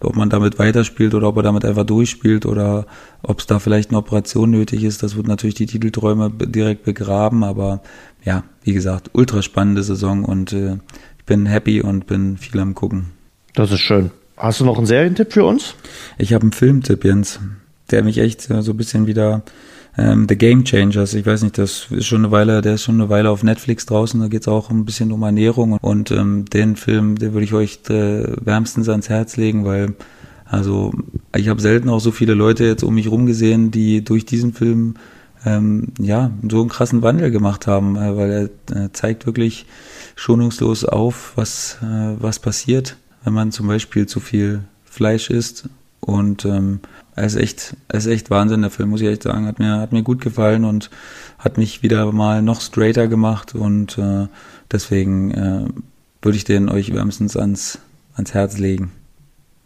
ob man damit weiterspielt oder ob er damit einfach durchspielt oder ob es da vielleicht eine Operation nötig ist. Das wird natürlich die Titelträume direkt begraben, aber ja, wie gesagt, ultra spannende Saison und äh, ich bin happy und bin viel am gucken. Das ist schön. Hast du noch einen Serientipp für uns? Ich habe einen Filmtipp, Jens, der mich echt so ein bisschen wieder ähm, The Game Changers. Ich weiß nicht, das ist schon eine Weile, der ist schon eine Weile auf Netflix draußen. Da geht es auch ein bisschen um Ernährung und ähm, den Film, den würde ich euch äh, wärmstens ans Herz legen, weil also ich habe selten auch so viele Leute jetzt um mich rum gesehen, die durch diesen Film ähm, ja so einen krassen Wandel gemacht haben, äh, weil er äh, zeigt wirklich schonungslos auf, was äh, was passiert, wenn man zum Beispiel zu viel Fleisch isst und ähm, ist echt, ist echt Wahnsinn, der Film, muss ich echt sagen. Hat mir, hat mir gut gefallen und hat mich wieder mal noch straighter gemacht und äh, deswegen äh, würde ich den euch wärmstens ans, ans Herz legen.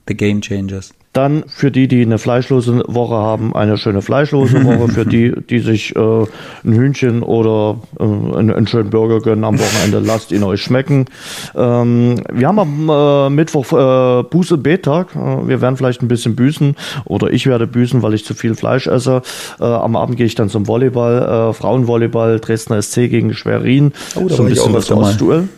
The Game Changers. Dann für die, die eine fleischlose Woche haben, eine schöne fleischlose Woche. für die, die sich äh, ein Hühnchen oder äh, einen, einen, schönen Burger gönnen am Wochenende, lasst ihn euch schmecken. Ähm, wir haben am äh, Mittwoch äh, Buße-Betag. Äh, wir werden vielleicht ein bisschen büßen oder ich werde büßen, weil ich zu viel Fleisch esse. Äh, am Abend gehe ich dann zum Volleyball, äh, Frauenvolleyball, Dresdner SC gegen Schwerin. Oh, so ein bisschen das Ostduell.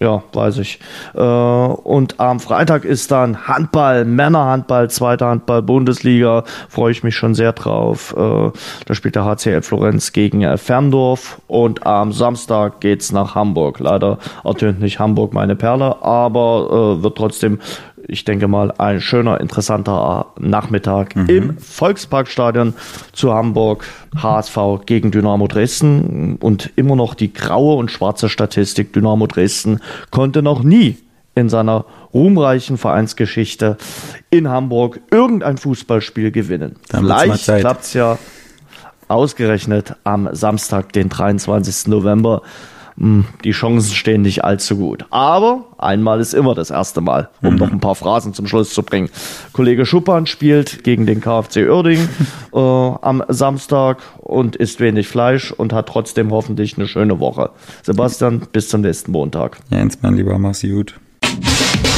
Ja, weiß ich. Äh, und am Freitag ist dann Handball, Männerhandball, zweite Handball, Bundesliga. Freue ich mich schon sehr drauf. Äh, da spielt der HCL Florenz gegen äh, Ferndorf. Und am Samstag geht's nach Hamburg. Leider ertönt nicht Hamburg meine Perle, aber wird trotzdem ich denke mal, ein schöner, interessanter Nachmittag mhm. im Volksparkstadion zu Hamburg. HSV gegen Dynamo Dresden und immer noch die graue und schwarze Statistik. Dynamo Dresden konnte noch nie in seiner ruhmreichen Vereinsgeschichte in Hamburg irgendein Fußballspiel gewinnen. Dann Vielleicht klappt's ja ausgerechnet am Samstag, den 23. November die Chancen stehen nicht allzu gut. Aber einmal ist immer das erste Mal, um mhm. noch ein paar Phrasen zum Schluss zu bringen. Kollege Schuppan spielt gegen den KfC Uerding äh, am Samstag und isst wenig Fleisch und hat trotzdem hoffentlich eine schöne Woche. Sebastian, bis zum nächsten Montag. Jens, mein Lieber, mach's gut.